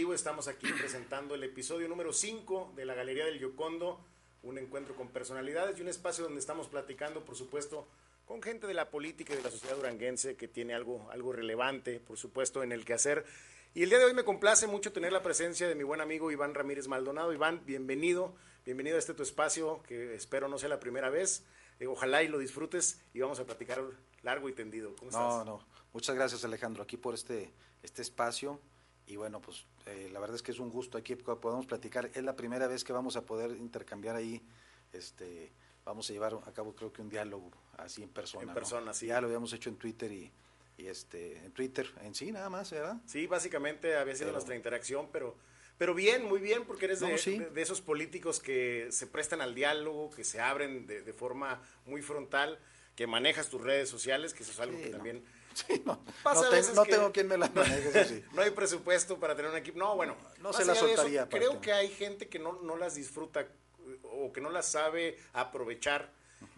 Informativo. Estamos aquí presentando el episodio número 5 de la Galería del Yocondo, un encuentro con personalidades y un espacio donde estamos platicando, por supuesto, con gente de la política y de la sociedad duranguense que tiene algo, algo relevante, por supuesto, en el que hacer. Y el día de hoy me complace mucho tener la presencia de mi buen amigo Iván Ramírez Maldonado. Iván, bienvenido, bienvenido a este tu espacio, que espero no sea la primera vez. Eh, ojalá y lo disfrutes y vamos a platicar largo y tendido. ¿Cómo estás? No, no. Muchas gracias, Alejandro, aquí por este, este espacio. Y bueno, pues eh, la verdad es que es un gusto aquí que podamos platicar. Es la primera vez que vamos a poder intercambiar ahí, este, vamos a llevar a cabo creo que un diálogo así en persona. En persona, sí. Ya lo habíamos hecho en Twitter y, y, este, en Twitter en sí nada más, ¿verdad? Sí, básicamente había sido nuestra interacción, pero pero bien, muy bien, porque eres de, de, esos políticos que se prestan al diálogo, que se abren de, de, forma muy frontal, que manejas tus redes sociales, que eso es algo que también Sí, no, no, tengo quien me la maneje, no hay presupuesto para tener un equipo. No, bueno, no, se la soltaría. creo que hay gente que no, no las disfruta o que no las sabe aprovechar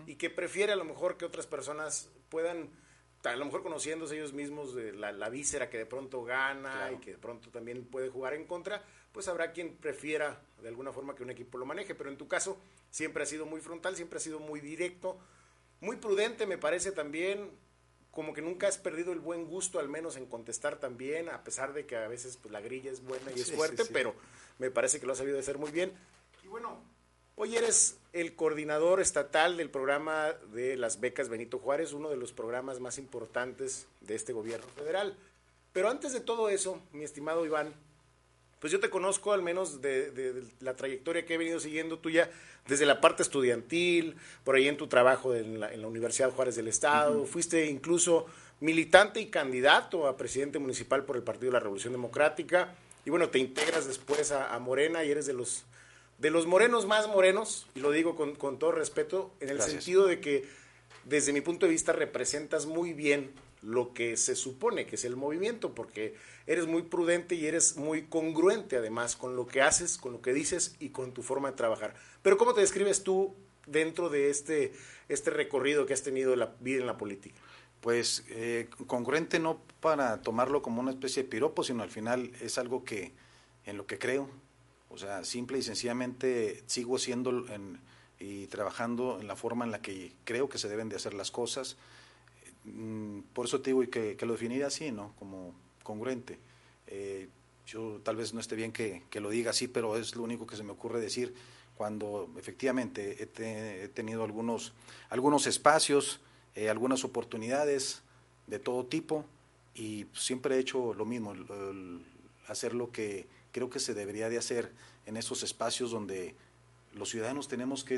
y que prefiere a lo mejor que otras personas puedan, a lo mejor conociéndose ellos mismos de la, la víscera que de pronto gana y que de pronto también puede jugar en contra, pues habrá quien prefiera de alguna forma que un equipo lo maneje. Pero en tu caso siempre ha sido muy frontal, siempre ha sido muy directo, muy prudente me parece también como que nunca has perdido el buen gusto, al menos en contestar también, a pesar de que a veces pues, la grilla es buena y es fuerte, pero me parece que lo has sabido hacer muy bien. Y bueno, hoy eres el coordinador estatal del programa de las becas Benito Juárez, uno de los programas más importantes de este gobierno federal. Pero antes de todo eso, mi estimado Iván, pues yo te conozco al menos de, la trayectoria que he venido siguiendo tuya desde la parte estudiantil, por ahí en tu trabajo en la, Universidad Juárez del Estado, fuiste incluso militante y candidato a presidente municipal por el Partido de la Revolución Democrática, y bueno, te integras después a, Morena y eres de los, de los morenos más morenos, y lo digo con, todo respeto, en el sentido de que desde mi punto de vista representas muy bien lo que se supone que es el movimiento, porque eres muy prudente y eres muy congruente además con lo que haces, con lo que dices y con tu forma de trabajar. Pero ¿cómo te describes tú dentro de este, este recorrido que has tenido la vida en la política? Pues eh, congruente no para tomarlo como una especie de piropo, sino al final es algo que en lo que creo. O sea, simple y sencillamente sigo siendo y trabajando en la forma en la que creo que se deben de hacer las cosas por eso te digo que, que lo definiría así, ¿no? Como congruente. Eh, yo tal vez no esté bien que, lo diga así, pero es lo único que se me ocurre decir cuando efectivamente he, tenido algunos, algunos espacios, eh, algunas oportunidades de todo tipo y siempre he hecho lo mismo, hacer lo que creo que se debería de hacer en esos espacios donde los ciudadanos tenemos que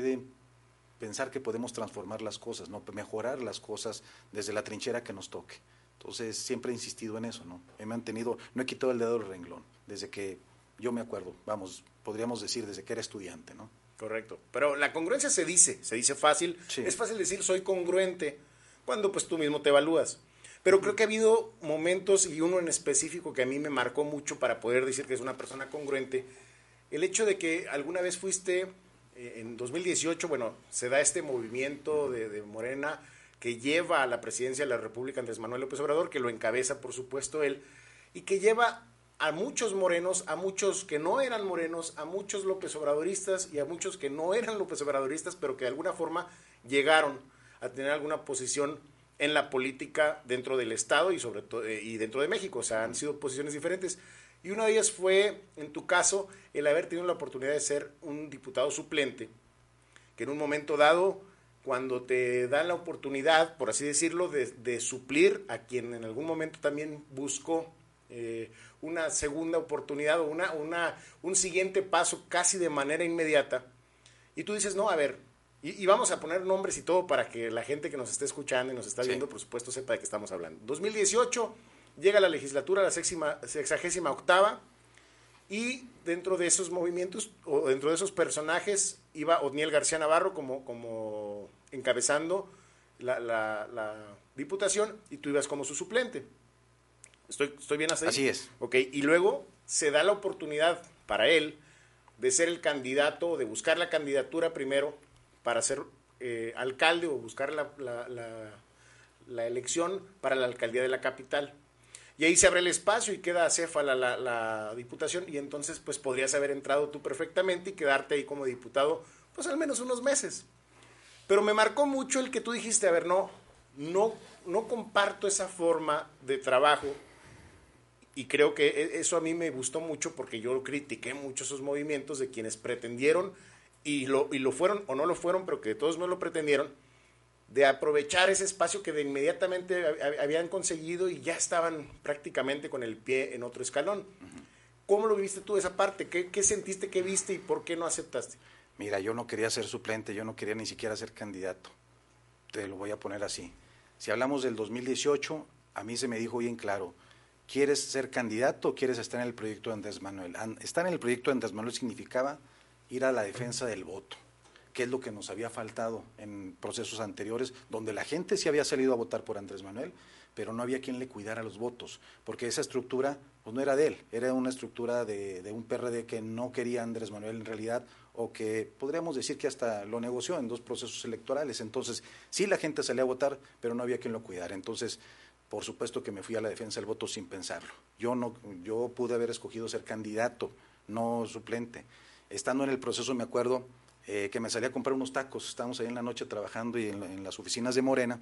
pensar que podemos transformar las cosas, ¿no? mejorar las cosas desde la trinchera que nos toque. Entonces siempre he insistido en eso, ¿no? He mantenido, no he quitado el dedo del renglón, desde que yo me acuerdo, vamos, podríamos decir desde que era estudiante, ¿no? Correcto. Pero la congruencia se dice, se dice fácil. Es fácil decir soy congruente cuando pues tú mismo te evalúas. Pero creo que ha habido momentos y uno en específico que a mí me marcó mucho para poder decir que es una persona congruente. El hecho de que alguna vez fuiste en 2018, bueno, se da este movimiento de, Morena que lleva a la presidencia de la República Andrés Manuel López Obrador, que lo encabeza, por supuesto, él, y que lleva a muchos morenos, a muchos que no eran morenos, a muchos López Obradoristas y a muchos que no eran López Obradoristas, pero que de alguna forma llegaron a tener alguna posición en la política dentro del Estado y sobre todo eh, y dentro de México, o sea, han sido posiciones diferentes. Y una de ellas fue, en tu caso, el haber tenido la oportunidad de ser un diputado suplente, que en un momento dado, cuando te dan la oportunidad, por así decirlo, de, suplir a quien en algún momento también buscó eh, una segunda oportunidad o una, una, un siguiente paso casi de manera inmediata, y tú dices, no, a ver, y, vamos a poner nombres y todo para que la gente que nos esté escuchando y nos está viendo, por supuesto, sepa de qué estamos hablando. 2018 llega la legislatura, la sexagésima octava, y dentro de esos movimientos, o dentro de esos personajes, iba Otniel García Navarro como, como encabezando la, la, diputación y tú ibas como su suplente. ¿Estoy, estoy bien así? Así es. Ok, y luego se da la oportunidad para él de ser el candidato, de buscar la candidatura primero para ser eh, alcalde o buscar la, la, la elección para la alcaldía de la capital. Y ahí se abre el espacio y queda acéfala la, la diputación y entonces pues podrías haber entrado tú perfectamente y quedarte ahí como diputado pues al menos unos meses. Pero me marcó mucho el que tú dijiste, a ver, no, no, no comparto esa forma de trabajo y creo que e, eso a mí me gustó mucho porque yo critiqué mucho esos movimientos de quienes pretendieron y lo, y lo fueron o no lo fueron, pero que de todos me lo pretendieron, de aprovechar ese espacio que de inmediatamente habían conseguido y ya estaban prácticamente con el pie en otro escalón. ¿Cómo lo viste tú esa parte? ¿Qué, ¿Qué, sentiste, qué viste y por qué no aceptaste? Mira, yo no quería ser suplente, yo no quería ni siquiera ser candidato. Te lo voy a poner así. Si hablamos del 2018, a mí se me dijo bien claro, ¿quieres ser candidato o quieres estar en el proyecto de Andrés Manuel? Estar en el proyecto de Andrés Manuel significaba ir a la defensa del voto, que es lo que nos había faltado en procesos anteriores, donde la gente sí había salido a votar por Andrés Manuel, pero no había quien le cuidara los votos, porque esa estructura pues no era de él, era una estructura de, de un PRD que no quería Andrés Manuel en realidad, o que podríamos decir que hasta lo negoció en dos procesos electorales. Entonces, sí la gente salía a votar, pero no había quien lo cuidara. Entonces, por supuesto que me fui a la defensa del voto sin pensarlo. Yo no, yo pude haber escogido ser candidato, no suplente. Estando en el proceso, me acuerdo eh, que me salí a comprar unos tacos. Estábamos ahí en la noche trabajando y en, las oficinas de Morena.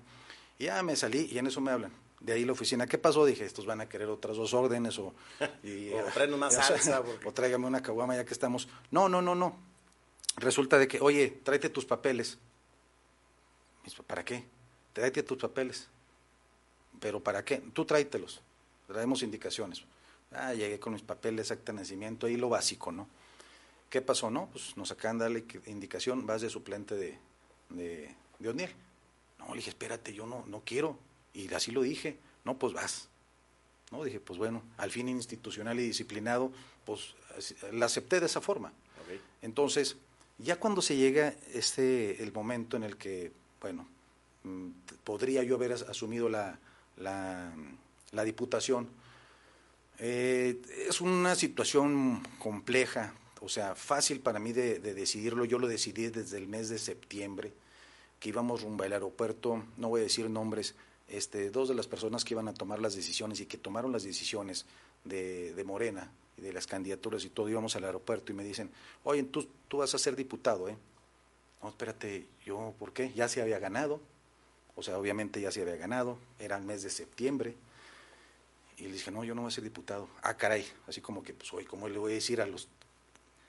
Y ya me salí y en eso me hablan. De ahí la oficina, ¿qué pasó? Dije, estos van a querer otras dos órdenes o... Y, traen una salsa. O tráigame una caguama ya que estamos. No, no, no, no resulta de que, oye, tráete tus papeles. ¿Para qué? Tráete tus papeles. ¿Pero para qué? Tú tráetelos. Traemos indicaciones. Ah, llegué con mis papeles, acta de nacimiento, ahí lo básico, ¿no? ¿Qué pasó? No, pues nos acaban de darle indicación, vas de suplente de, de, de O'Neill. No, le dije, espérate, yo no, no quiero. Y así lo dije. No, pues vas. No, dije, pues bueno, al fin institucional y disciplinado, pues la acepté de esa forma. Entonces, ya cuando se llega este, el momento en el que, bueno, mm, podría yo haber asumido la, la, diputación, eh, es una situación compleja, o sea, fácil para mí de, decidirlo. Yo lo decidí desde el mes de septiembre, que íbamos rumbo al aeropuerto, no voy a decir nombres, este, dos de las personas que iban a tomar las decisiones y que tomaron las decisiones de, de Morena, y de las candidaturas y todo, íbamos al aeropuerto y me dicen, oye, tú, tú vas a ser diputado, ¿eh? No, espérate, yo, ¿por qué? Ya se había ganado, o sea, obviamente ya se había ganado, era el mes de septiembre, y le dije, no, yo no voy a ser diputado. Ah, caray, así como que, pues, oye, ¿cómo le voy a decir a los,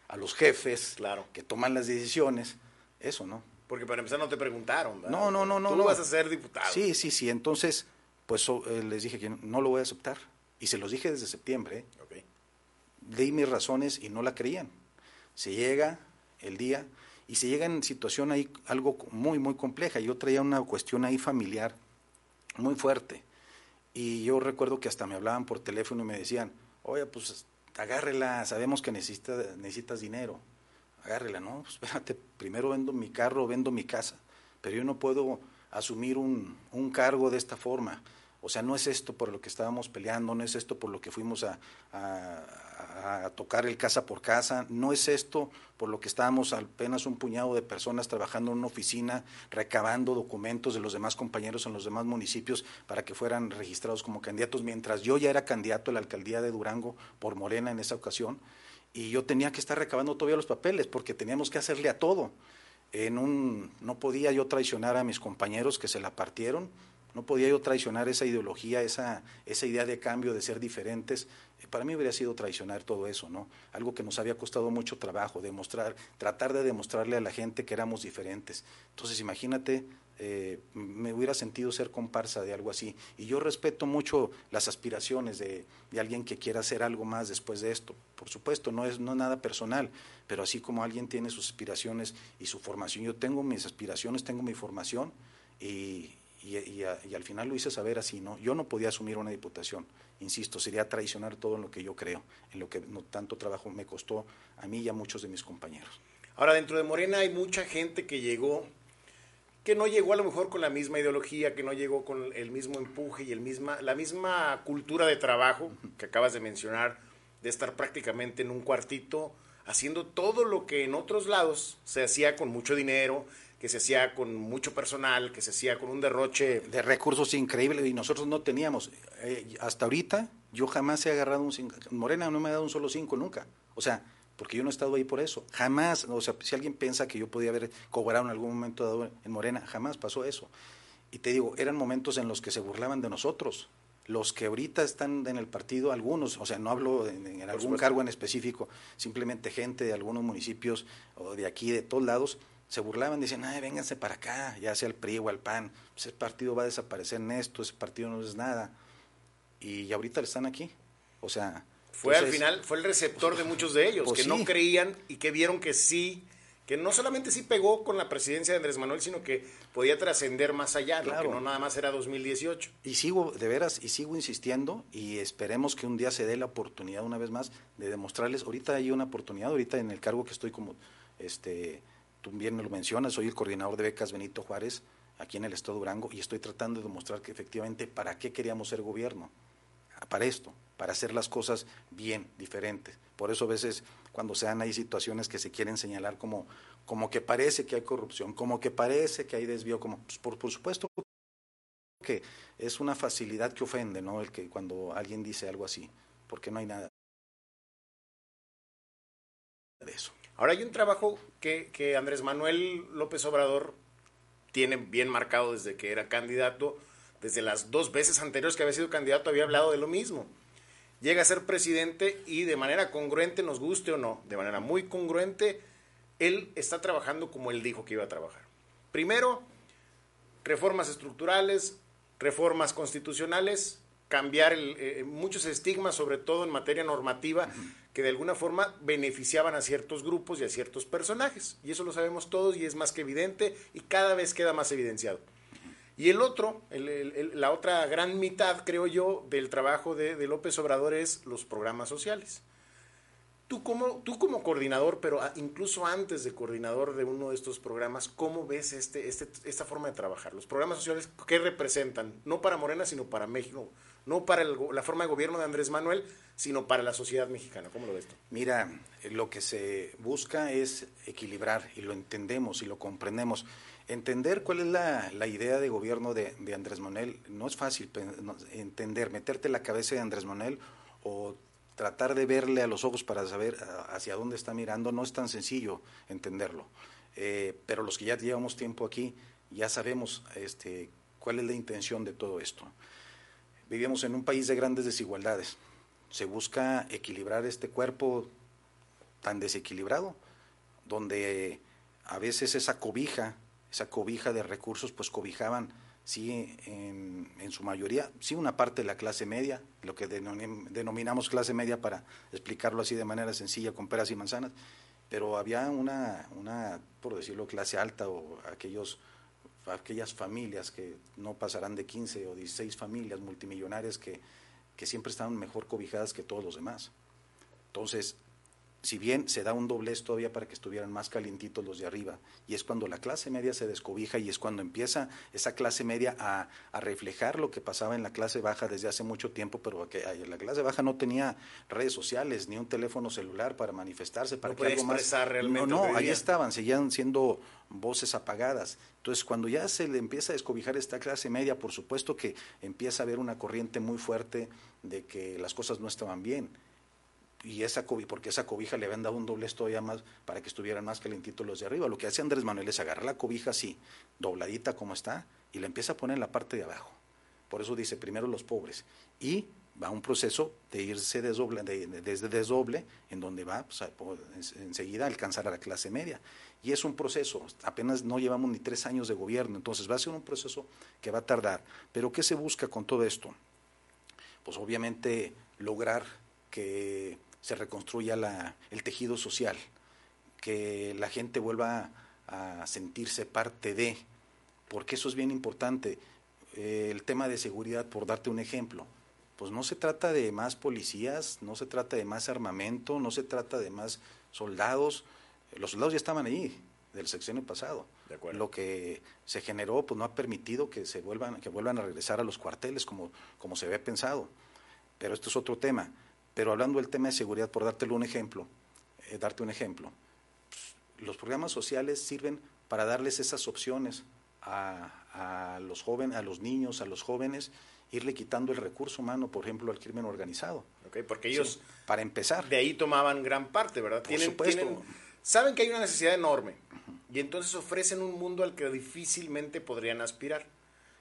a los jefes claro. que toman las decisiones? Eso, ¿no? Porque para empezar no te preguntaron, ¿verdad? No, no, no, no. Tú no vas a ser diputado. Sí, sí, sí, entonces, pues eh, les dije que no, lo voy a aceptar. Y se los dije desde septiembre. ¿eh? di mis razones y no la creían. Se llega el día y se llega en situación ahí algo muy, muy compleja. Yo traía una cuestión ahí familiar muy fuerte. Y yo recuerdo que hasta me hablaban por teléfono y me decían, oye, pues agárrela, sabemos que necesitas, necesitas dinero, agárrela, ¿no? Pues, espérate, primero vendo mi carro, vendo mi casa, pero yo no puedo asumir un, un cargo de esta forma. O sea, no es esto por lo que estábamos peleando, no es esto por lo que fuimos a, a, tocar el casa por casa, no es esto por lo que estábamos apenas un puñado de personas trabajando en una oficina, recabando documentos de los demás compañeros en los demás municipios para que fueran registrados como candidatos, mientras yo ya era candidato a la alcaldía de Durango por Morena en esa ocasión, y yo tenía que estar recabando todavía los papeles porque teníamos que hacerle a todo. En un, no podía yo traicionar a mis compañeros que se la partieron, no podía yo traicionar esa ideología, esa, esa idea de cambio, de ser diferentes. Para mí hubiera sido traicionar todo eso, ¿no? Algo que nos había costado mucho trabajo, demostrar, tratar de demostrarle a la gente que éramos diferentes. Entonces, imagínate, eh, me hubiera sentido ser comparsa de algo así. Y yo respeto mucho las aspiraciones de, de, alguien que quiera hacer algo más después de esto. Por supuesto, no es no nada personal, pero así como alguien tiene sus aspiraciones y su formación, yo tengo mis aspiraciones, tengo mi formación y, y, al final lo hice saber así, ¿no? Yo no podía asumir una diputación, insisto, sería traicionar todo en lo que yo creo, en lo que no, tanto trabajo me costó a mí y a muchos de mis compañeros. Ahora, dentro de Morena hay mucha gente que llegó, que no llegó a lo mejor con la misma ideología, que no llegó con el mismo empuje y el misma, la misma cultura de trabajo que acabas de mencionar, de estar prácticamente en un cuartito haciendo todo lo que en otros lados se hacía con mucho dinero, que se hacía con mucho personal, que se hacía con un derroche. De recursos increíbles y nosotros no teníamos. Eh, hasta ahorita yo jamás he agarrado un cinco. Morena no me ha dado un solo cinco nunca. O sea, porque yo no he estado ahí por eso. Jamás, o sea, si alguien piensa que yo podía haber cobrado en algún momento dado en Morena, jamás pasó eso. Y te digo, eran momentos en los que se burlaban de nosotros. Los que ahorita están en el partido, algunos, o sea, no hablo en, algún cargo en específico, simplemente gente de algunos municipios o de aquí, de todos lados, se burlaban, decían, ay, vénganse para acá, ya sea el PRI o el PAN, ese partido va a desaparecer en esto, ese partido no es nada. Y ahorita están aquí. O sea... Fue al final, fue el receptor de muchos de ellos, pues que no creían y que vieron que sí, que no solamente sí pegó con la presidencia de Andrés Manuel, sino que podía trascender más allá, que no nada más era 2018. Y sigo, de veras, y sigo insistiendo, y esperemos que un día se dé la oportunidad una vez más de demostrarles, ahorita hay una oportunidad, ahorita en el cargo que estoy como este tú bien me lo mencionas, soy el coordinador de becas Benito Juárez aquí en el Estado de Durango y estoy tratando de demostrar que efectivamente para qué queríamos ser gobierno. Para esto, para hacer las cosas bien, diferentes. Por eso a veces cuando se dan hay situaciones que se quieren señalar como, como que parece que hay corrupción, como que parece que hay desvío, como pues, por, por supuesto que es una facilidad que ofende, ¿no? El que cuando alguien dice algo así, porque no hay nada de eso. Ahora hay un trabajo que, Andrés Manuel López Obrador tiene bien marcado desde que era candidato, desde las dos veces anteriores que había sido candidato había hablado de lo mismo. Llega a ser presidente y de manera congruente, nos guste o no, de manera muy congruente, él está trabajando como él dijo que iba a trabajar. Primero, reformas estructurales, reformas constitucionales, cambiar eh, muchos estigmas, sobre todo en materia normativa, que de alguna forma beneficiaban a ciertos grupos y a ciertos personajes. Y eso lo sabemos todos y es más que evidente y cada vez queda más evidenciado. Y el otro, la otra gran mitad, creo yo, del trabajo de, López Obrador es los programas sociales. Tú como, tú como coordinador, pero incluso antes de coordinador de uno de estos programas, ¿cómo ves este, este, esta forma de trabajar? Los programas sociales, ¿qué representan? No para Morena, sino para México, no para la forma de gobierno de Andrés Manuel, sino para la sociedad mexicana. ¿Cómo lo ves tú? Mira, lo que se busca es equilibrar y lo entendemos y lo comprendemos. Entender cuál es la, idea de gobierno de, de, Andrés Manuel no es fácil entender, meterte la cabeza de Andrés Manuel o tratar de verle a los ojos para saber hacia dónde está mirando, no es tan sencillo entenderlo. Eh, pero los que ya llevamos tiempo aquí, ya sabemos este, cuál es la intención de todo esto. Vivimos en un país de grandes desigualdades. Se busca equilibrar este cuerpo tan desequilibrado, donde a veces esa cobija, esa cobija de recursos, pues cobijaban, sí, en, su mayoría, sí, una parte de la clase media, lo que denominamos clase media para explicarlo así de manera sencilla, con peras y manzanas, pero había una, una por decirlo, clase alta o aquellos aquellas familias que no pasarán de 15 o 16 familias multimillonarias que, que siempre están mejor cobijadas que todos los demás. Entonces, si bien se da un doblez todavía para que estuvieran más calientitos los de arriba, y es cuando la clase media se descobija y es cuando empieza esa clase media a, reflejar lo que pasaba en la clase baja desde hace mucho tiempo, pero que la clase baja no tenía redes sociales ni un teléfono celular para manifestarse, para que algo más. Realmente no, no, ahí estaban, seguían siendo voces apagadas. Entonces, cuando ya se le empieza a descobijar esta clase media, por supuesto que empieza a haber una corriente muy fuerte de que las cosas no estaban bien y esa cobija, porque esa cobija le habían dado un doblez todavía más para que estuvieran más calentitos los de arriba. Lo que hace Andrés Manuel es agarrar la cobija así, dobladita como está, y la empieza a poner en la parte de abajo. Por eso dice primero los pobres. Y va un proceso de irse desdoble, desde desdoble, en donde va pues, enseguida a alcanzar a la clase media. Y es un proceso, apenas no llevamos ni tres años de gobierno, entonces va a ser un proceso que va a tardar. Pero ¿qué se busca con todo esto? Pues obviamente lograr que se reconstruya la, el tejido social, que la gente vuelva a sentirse parte de, porque eso es bien importante. Eh, el tema de seguridad, por darte un ejemplo, pues no se trata de más policías, no se trata de más armamento, no se trata de más soldados. Los soldados ya estaban ahí del sexenio pasado. Lo que se generó pues no ha permitido que se vuelvan que vuelvan a regresar a los cuarteles como como se había pensado. Pero esto es otro tema. Pero hablando del tema de seguridad, por dártelo un ejemplo, eh, darte un ejemplo, los programas sociales sirven para darles esas opciones a, los jóvenes, a los niños, a los jóvenes, irle quitando el recurso humano, por ejemplo, al crimen organizado. Okay, porque ellos, para empezar, de ahí tomaban gran parte, ¿verdad? Por supuesto. saben que hay una necesidad enorme y entonces ofrecen un mundo al que difícilmente podrían aspirar.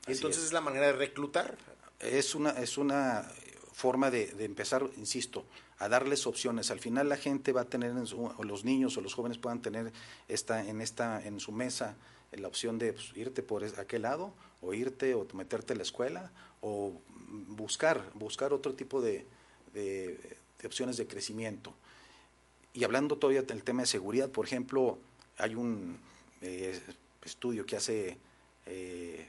Y entonces es. la manera de reclutar. Es una, es una forma de, de, empezar, insisto, a darles opciones. Al final la gente va a tener, en su, o los niños o los jóvenes puedan tener esta, en, esta, en su mesa la opción de pues, irte por aquel lado o irte o meterte a la escuela o buscar, buscar otro tipo de, opciones de crecimiento. Y hablando todavía del tema de seguridad, por ejemplo, hay un eh, estudio que hace eh,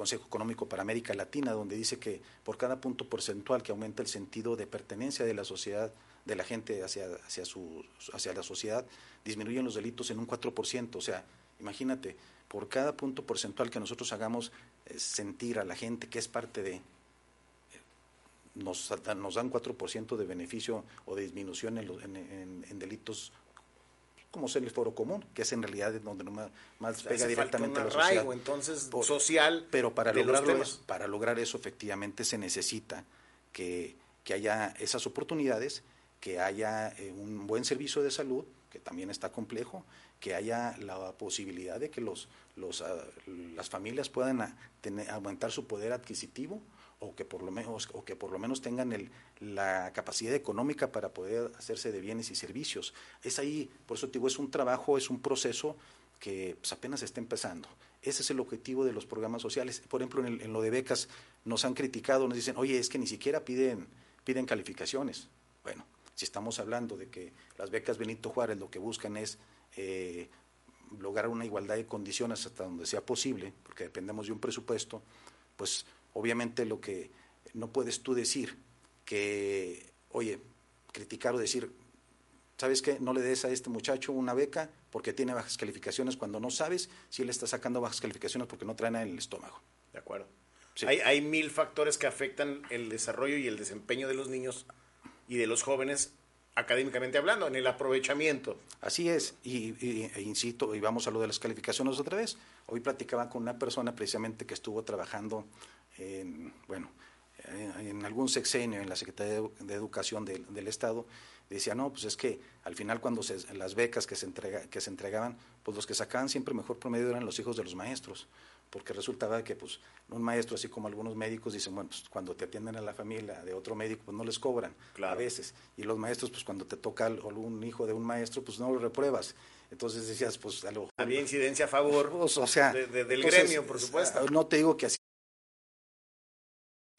Consejo Económico para América Latina, donde dice que por cada punto porcentual que aumenta el sentido de pertenencia de la sociedad, de la gente hacia, hacia, su, hacia la sociedad, disminuyen los delitos en un 4%. O sea, imagínate, por cada punto porcentual que nosotros hagamos eh, sentir a la gente que es parte de, nos, nos dan 4% de beneficio o de disminución en, en, delitos como ser el foro común, que es en realidad donde más, más pega directamente a la sociedad. entonces social. Pero para lograrlo, para lograr eso efectivamente se necesita que, que haya esas oportunidades, que haya eh, un buen servicio de salud, que también está complejo, que haya la posibilidad de que los, los, ah, las familias puedan tener, aumentar su poder adquisitivo, o que por lo menos o que por lo menos tengan el, la capacidad económica para poder hacerse de bienes y servicios. Es ahí, por eso digo, es un trabajo, es un proceso que pues, apenas está empezando. Ese es el objetivo de los programas sociales. Por ejemplo, en, lo de becas nos han criticado, nos dicen, oye, es que ni siquiera piden, piden calificaciones. Bueno, si estamos hablando de que las becas Benito Juárez lo que buscan es eh, lograr una igualdad de condiciones hasta donde sea posible, porque dependemos de un presupuesto, pues Obviamente lo que no puedes tú decir que, oye, criticar o decir, ¿sabes qué? No le des a este muchacho una beca porque tiene bajas calificaciones cuando no sabes si él está sacando bajas calificaciones porque no trae nada en el estómago. De acuerdo. Hay, hay mil factores que afectan el desarrollo y el desempeño de los niños y de los jóvenes académicamente hablando, en el aprovechamiento. Así es, y, e insisto, y vamos a lo de las calificaciones otra vez. Hoy platicaba con una persona precisamente que estuvo trabajando en, bueno, en algún sexenio en la Secretaría de Educación del, Estado, decía, no, pues es que al final cuando se, las becas que se, entrega, que se entregaban, pues los que sacaban siempre mejor promedio eran los hijos de los maestros, porque resultaba que pues un maestro, así como algunos médicos, dicen, bueno, pues cuando te atienden a la familia de otro médico, pues no les cobran a veces, y los maestros, pues cuando te toca algún hijo de un maestro, pues no lo repruebas. Entonces decías, pues a lo Había incidencia a favor pues, o sea, del gremio, por supuesto. No te digo que así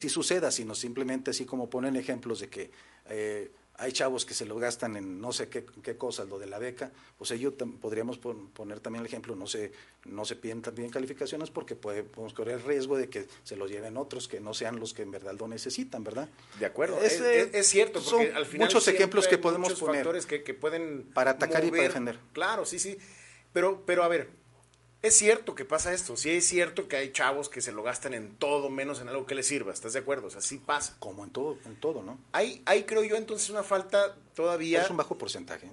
si suceda, sino simplemente así como ponen ejemplos de que eh, hay chavos que se lo gastan en no sé qué, qué cosas, lo de la beca, pues ellos podríamos poner también el ejemplo, no se, no se piden también calificaciones porque podemos correr el riesgo de que se los lleven otros que no sean los que en verdad lo necesitan, ¿verdad? De acuerdo, es, cierto, porque al final muchos ejemplos que podemos poner factores que, que pueden para atacar y para defender. Claro, sí, sí, pero, pero a ver, es cierto que pasa esto, sí es cierto que hay chavos que se lo gastan en todo menos en algo que les sirva, ¿estás de acuerdo? O sea, sí pasa. Como en todo, en todo, ¿no? Hay, hay creo yo, entonces una falta todavía... Es un bajo porcentaje.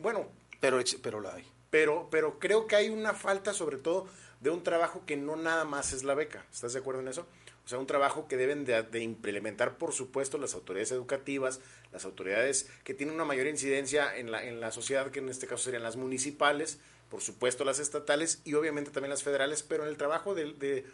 Bueno. Pero, pero la hay. Pero, pero creo que hay una falta sobre todo de un trabajo que no nada más es la beca, ¿estás de acuerdo en eso? O sea, un trabajo que deben de, de, implementar, por supuesto, las autoridades educativas, las autoridades que tienen una mayor incidencia en la, en la sociedad, que en este caso serían las municipales, por supuesto las estatales y obviamente también las federales, pero en el trabajo de,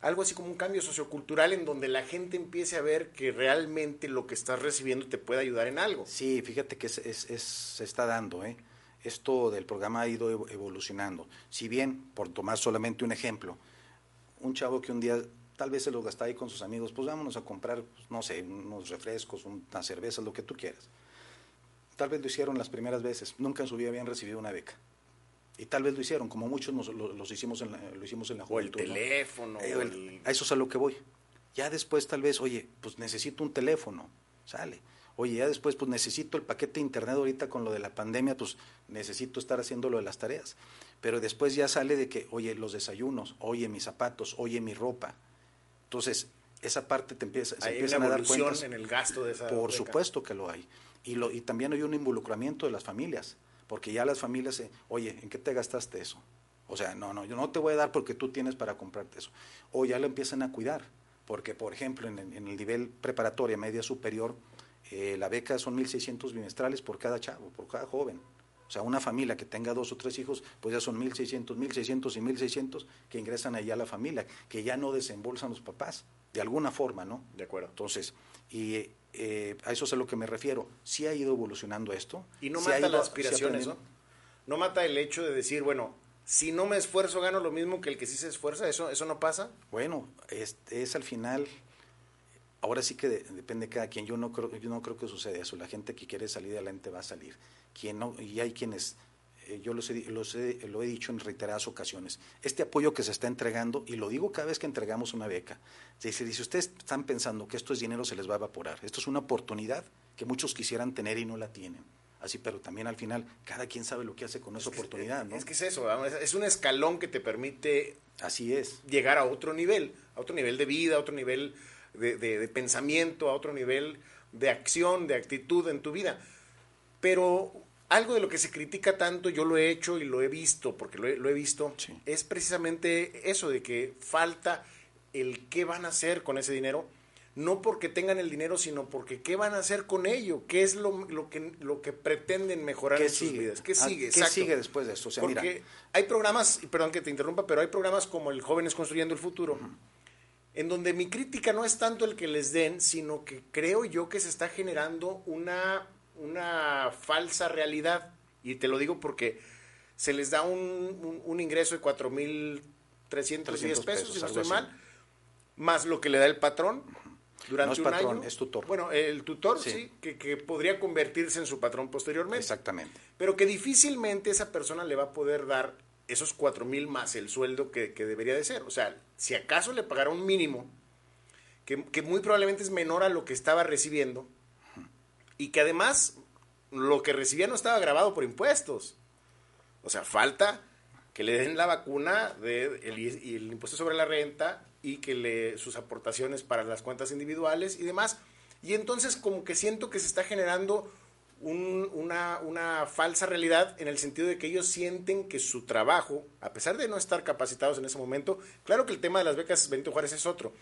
algo así como un cambio sociocultural en donde la gente empiece a ver que realmente lo que estás recibiendo te puede ayudar en algo. Sí, fíjate que es, se está dando, ¿eh? Esto del programa ha ido evolucionando. Si bien, por tomar solamente un ejemplo, un chavo que un día tal vez se lo gasta ahí con sus amigos, pues vámonos a comprar, pues, no sé, unos refrescos, una cerveza, lo que tú quieras. Tal vez lo hicieron las primeras veces, nunca en su vida habían recibido una beca. Y tal vez lo hicieron, como muchos nos, lo, los hicimos en la, lo hicimos en la juventud. O el teléfono. Eh, a eso es a lo que voy. Ya después tal vez, oye, pues necesito un teléfono, sale. Oye, ya después, pues necesito el paquete de internet ahorita con lo de la pandemia, pues necesito estar haciendo lo de las tareas. Pero después ya sale de que, oye, los desayunos, oye, mis zapatos, oye, mi ropa. Entonces, esa parte te empieza, se empiezan a dar cuenta. en el gasto de esa Por supuesto que lo hay. Y, lo, y también hay un involucramiento de las familias porque ya las familias, oye, ¿en qué te gastaste eso? O sea, no, no, yo no te voy a dar porque tú tienes para comprarte eso. O ya lo empiezan a cuidar, porque por ejemplo en, el nivel preparatoria, media superior, eh, la beca son 1.600 bimestrales por cada chavo, por cada joven. O sea, una familia que tenga dos o tres hijos, pues ya son 1.600, 1.600 y 1.600 que ingresan allá a la familia, que ya no desembolsan los papás, de alguna forma, ¿no? De acuerdo. Entonces, y eh, a eso es a lo que me refiero. Sí ha ido evolucionando esto. Y no mata la aspiración eso. No mata el hecho de decir, bueno, si no me esfuerzo gano lo mismo que el que sí se esfuerza, ¿eso, eso no pasa? Bueno, es, es al final, ahora sí que depende de cada quien, yo no, creo, yo no creo que suceda eso, la gente que quiere salir adelante va a salir, quien no, y hay quienes, yo los he, lo he dicho en reiteradas ocasiones, este apoyo que se está entregando, y lo digo cada vez que entregamos una beca, dice, si ustedes están pensando que esto es dinero, se les va a evaporar, esto es una oportunidad que muchos quisieran tener y no la tienen así, pero también al final cada quien sabe lo que hace con esa oportunidad, ¿no? Es que es eso, es un escalón que te permite así es llegar a otro nivel, a otro nivel de vida, a otro nivel de, pensamiento, a otro nivel de acción, de actitud en tu vida. Pero algo de lo que se critica tanto, yo lo he hecho y lo he visto, porque lo he, visto, es precisamente eso de que falta el qué van a hacer con ese dinero. No porque tengan el dinero, sino porque qué van a hacer con ello, qué es lo, lo que, lo que pretenden mejorar en sus vidas, qué ah, sigue. ¿Qué sigue después de esto? porque hay programas, y perdón que te interrumpa, pero hay programas como el Jóvenes Construyendo el Futuro, en donde mi crítica no es tanto el que les den, sino que creo yo que se está generando una, una falsa realidad. Y te lo digo porque se les da un, un, ingreso de 4.310 pesos, pesos, si no estoy mal, más lo que le da el patrón durante un año. Es tutor. Bueno, el tutor sí, que, podría convertirse en su patrón posteriormente. Exactamente. Pero que difícilmente esa persona le va a poder dar esos cuatro mil más el sueldo que, debería de ser. O sea, si acaso le pagara un mínimo, que, que muy probablemente es menor a lo que estaba recibiendo, y que además lo que recibía no estaba grabado por impuestos. O sea, falta que le den la vacuna de y el impuesto sobre la renta y que le sus aportaciones para las cuentas individuales y demás. Y entonces como que siento que se está generando una, una, falsa realidad en el sentido de que ellos sienten que su trabajo, a pesar de no estar capacitados en ese momento, claro que el tema de las becas Benito Juárez es otro,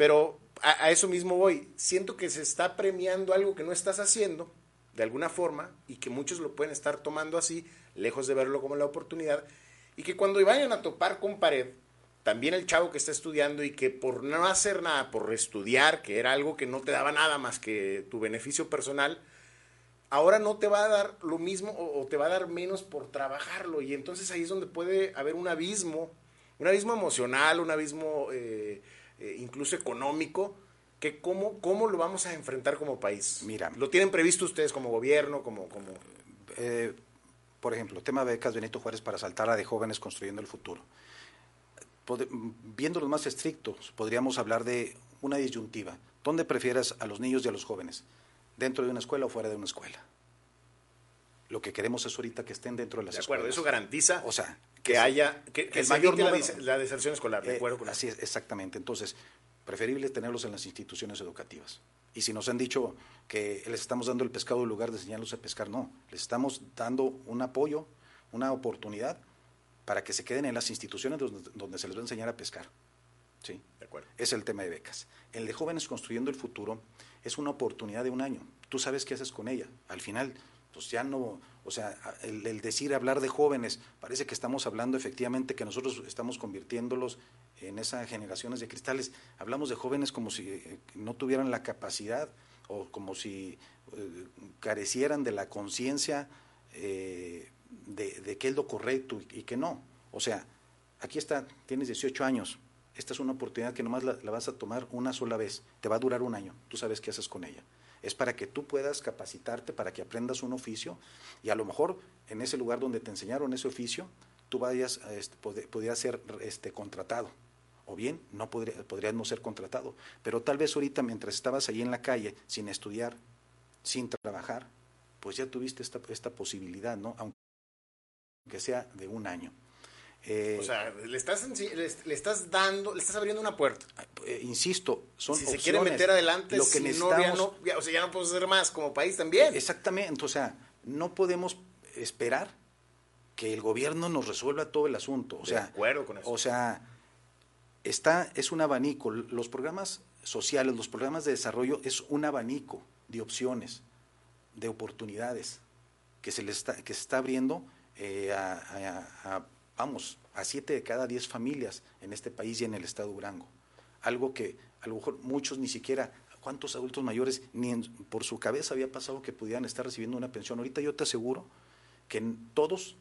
pero a, eso mismo voy, siento que se está premiando algo que no estás haciendo de alguna forma y que muchos lo pueden estar tomando así, lejos de verlo como la oportunidad, y que cuando vayan a topar con pared, también el chavo que está estudiando y que por no hacer nada, por estudiar, que era algo que no te daba nada más que tu beneficio personal, ahora no te va a dar lo mismo o, te va a dar menos por trabajarlo. Y entonces ahí es donde puede haber un abismo, un abismo emocional, un abismo eh, eh, incluso económico, que cómo, cómo lo vamos a enfrentar como país. Mira. ¿Lo tienen previsto ustedes como gobierno, como... como... Eh, por ejemplo, tema de becas Benito Juárez para saltar a de jóvenes construyendo el futuro viendo los más estrictos, podríamos hablar de una disyuntiva. ¿Dónde prefieres a los niños y a los jóvenes? ¿Dentro de una escuela o fuera de una escuela? Lo que queremos es ahorita que estén dentro de las de acuerdo, eso garantiza o sea, que, haya que, el mayor la, deserción escolar, de eh, acuerdo Así es, exactamente. Entonces, preferible tenerlos en las instituciones educativas. Y si nos han dicho que les estamos dando el pescado en lugar de enseñarlos a pescar, no, les estamos dando un apoyo, una oportunidad para que se queden en las instituciones donde, se les va a enseñar a pescar. ¿Sí? De acuerdo. Es el tema de becas. El de jóvenes construyendo el futuro es una oportunidad de un año. Tú sabes qué haces con ella. Al final, pues ya no, o sea, el, decir, hablar de jóvenes, parece que estamos hablando efectivamente que nosotros estamos convirtiéndolos en esas generaciones de cristales. Hablamos de jóvenes como si eh, no tuvieran la capacidad o como si eh, carecieran de la conciencia eh, de, qué es lo correcto y, qué no. O sea, aquí está, tienes 18 años, esta es una oportunidad que nomás la, vas a tomar una sola vez, te va a durar un año, tú sabes qué haces con ella. Es para que tú puedas capacitarte, para que aprendas un oficio y a lo mejor en ese lugar donde te enseñaron ese oficio, tú vayas, este, podrías ser este, contratado. O bien, no podría, podrías no ser contratado. Pero tal vez ahorita, mientras estabas ahí en la calle, sin estudiar, sin trabajar, pues ya tuviste esta, esta posibilidad, ¿no? que sea de un año. Eh, o sea, le estás, le, estás dando, le estás abriendo una puerta. Eh, insisto, son Si se quiere meter adelante, lo que si no, ya no, o sea, ya no podemos hacer más como país también. Exactamente, o sea, no podemos esperar que el gobierno nos resuelva todo el asunto. O sea, acuerdo con eso. O sea, está, es un abanico. Los programas sociales, los programas de desarrollo es un abanico de opciones, de oportunidades que se, le está, que se está abriendo eh, a, vamos, a siete de cada diez familias en este país y en el estado de Durango. Algo que a lo mejor muchos ni siquiera, ¿cuántos adultos mayores ni por su cabeza había pasado que pudieran estar recibiendo una pensión? Ahorita yo te aseguro que todos,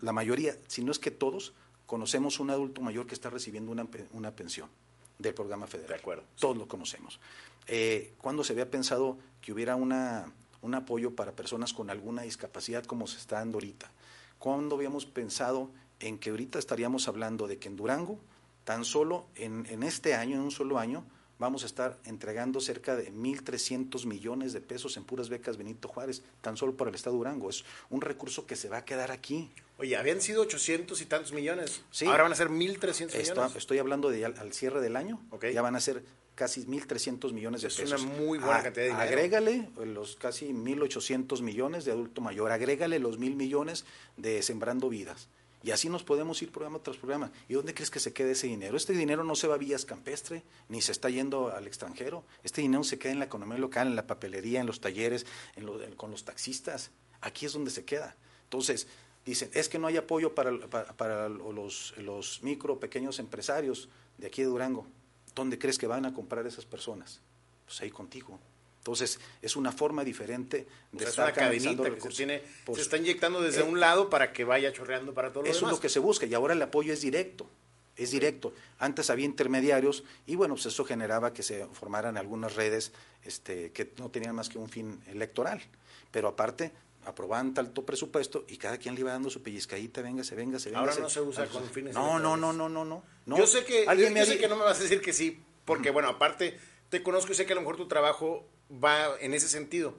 la mayoría, si no es que todos, conocemos un adulto mayor que está recibiendo una, una pensión del programa federal. De acuerdo. Todos lo conocemos. Eh, ¿Cuándo se había pensado que hubiera una, un apoyo para personas con alguna discapacidad como se está dando ahorita? ¿Cuándo habíamos pensado en que ahorita estaríamos hablando de que en Durango, tan solo en, en este año, en un solo año, vamos a estar entregando cerca de 1.300 millones de pesos en puras becas Benito Juárez, tan solo para el Estado de Durango. Es un recurso que se va a quedar aquí. Oye, habían sido 800 y tantos millones. Sí. Ahora van a ser 1.300 millones. Estoy hablando de al, cierre del año. Ya van a ser casi 1.300 millones de pesos. Es una muy buena cantidad de dinero. Agrégale los casi 1.800 millones de adulto mayor. Agrégale los 1.000 millones de Sembrando Vidas. Y así nos podemos ir programa tras programa. ¿Y dónde crees que se quede ese dinero? Este dinero no se va a vías campestre, ni se está yendo al extranjero. Este dinero se queda en la economía local, en la papelería, en los talleres, en con los taxistas. Aquí es donde se queda. Entonces, dicen, es que no hay apoyo para, para, los, los micro, pequeños empresarios de aquí de Durango. ¿Dónde crees que van a comprar esas personas? Pues ahí contigo. Entonces, es una forma diferente de estar es una cadenita que se, tiene, se está inyectando desde eh, un lado para que vaya chorreando para todos los Eso es lo que se busca y ahora el apoyo es directo. Es directo. Antes había intermediarios y bueno, pues eso generaba que se formaran algunas redes este, que no tenían más que un fin electoral. Pero aparte, aprobaban tanto presupuesto y cada quien le iba dando su pellizcadita, véngase, véngase, véngase. Ahora no se usa con fines no, no, no, no, no, no, Yo sé que, ¿Alguien me sé que no me vas a decir que sí, porque bueno, aparte te conozco y sé que a lo mejor tu trabajo va en ese sentido.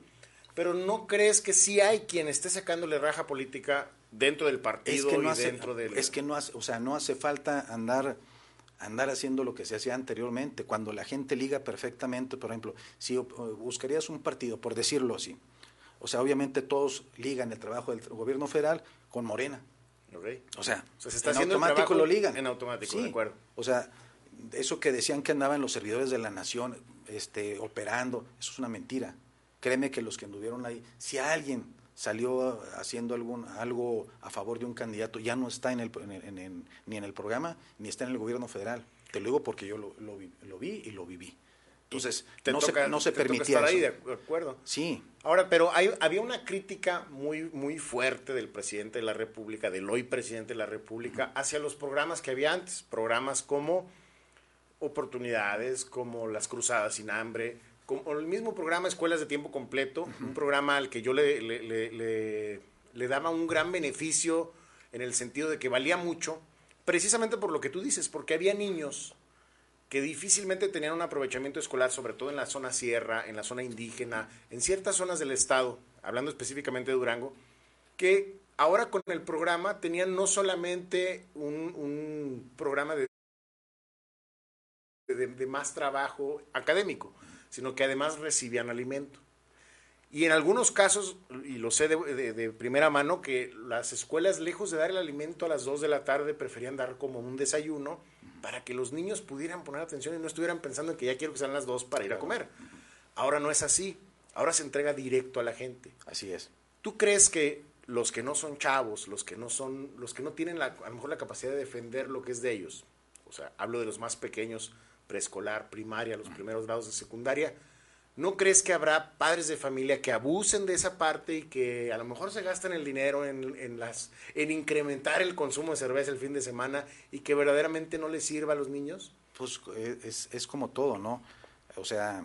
Pero ¿no crees que sí hay quien esté sacándole raja política dentro del partido es que no y hace, dentro del... Es que no hace, o sea, no hace falta andar andar haciendo lo que se hacía anteriormente, cuando la gente liga perfectamente, por ejemplo, si buscarías un partido, por decirlo así, o sea, obviamente todos ligan el trabajo del gobierno federal con Morena. O sea, se está en automático lo ligan. En automático, de acuerdo. O sea, eso que decían que andaban los servidores de la nación este, operando, eso es una mentira. Créeme que los que anduvieron ahí, si alguien salió haciendo algún, algo a favor de un candidato, ya no está en el, ni en el programa, ni está en el gobierno federal. Te lo digo porque yo lo, lo, vi y lo viví. Entonces, no, se, no se permitía estar ahí, de acuerdo. Sí. Ahora, pero hay, había una crítica muy, muy fuerte del presidente de la República, del hoy presidente de la República, hacia los programas que había antes. Programas como oportunidades como las Cruzadas sin Hambre, como el mismo programa Escuelas de Tiempo Completo, un programa al que yo le, le, le, daba un gran beneficio en el sentido de que valía mucho, precisamente por lo que tú dices, porque había niños que difícilmente tenían un aprovechamiento escolar, sobre todo en la zona sierra, en la zona indígena, en ciertas zonas del estado, hablando específicamente de Durango, que ahora con el programa tenían no solamente un, un programa de de, más trabajo académico, sino que además recibían alimento. Y en algunos casos, y lo sé de, primera mano, que las escuelas, lejos de dar el alimento a las 2 de la tarde, preferían dar como un desayuno para que los niños pudieran poner atención y no estuvieran pensando en que ya quiero que sean las 2 para ir a comer. Ahora no es así. Ahora se entrega directo a la gente. Así es. ¿Tú crees que los que no son chavos, los que no son, los que no tienen a lo mejor la capacidad de defender lo que es de ellos, o sea, hablo de los más pequeños, preescolar, primaria, los primeros grados de secundaria, ¿no crees que habrá padres de familia que abusen de esa parte y que a lo mejor se gastan el dinero en, las, en incrementar el consumo de cerveza el fin de semana y que verdaderamente no les sirva a los niños? Pues eh, es, como todo, ¿no? O sea,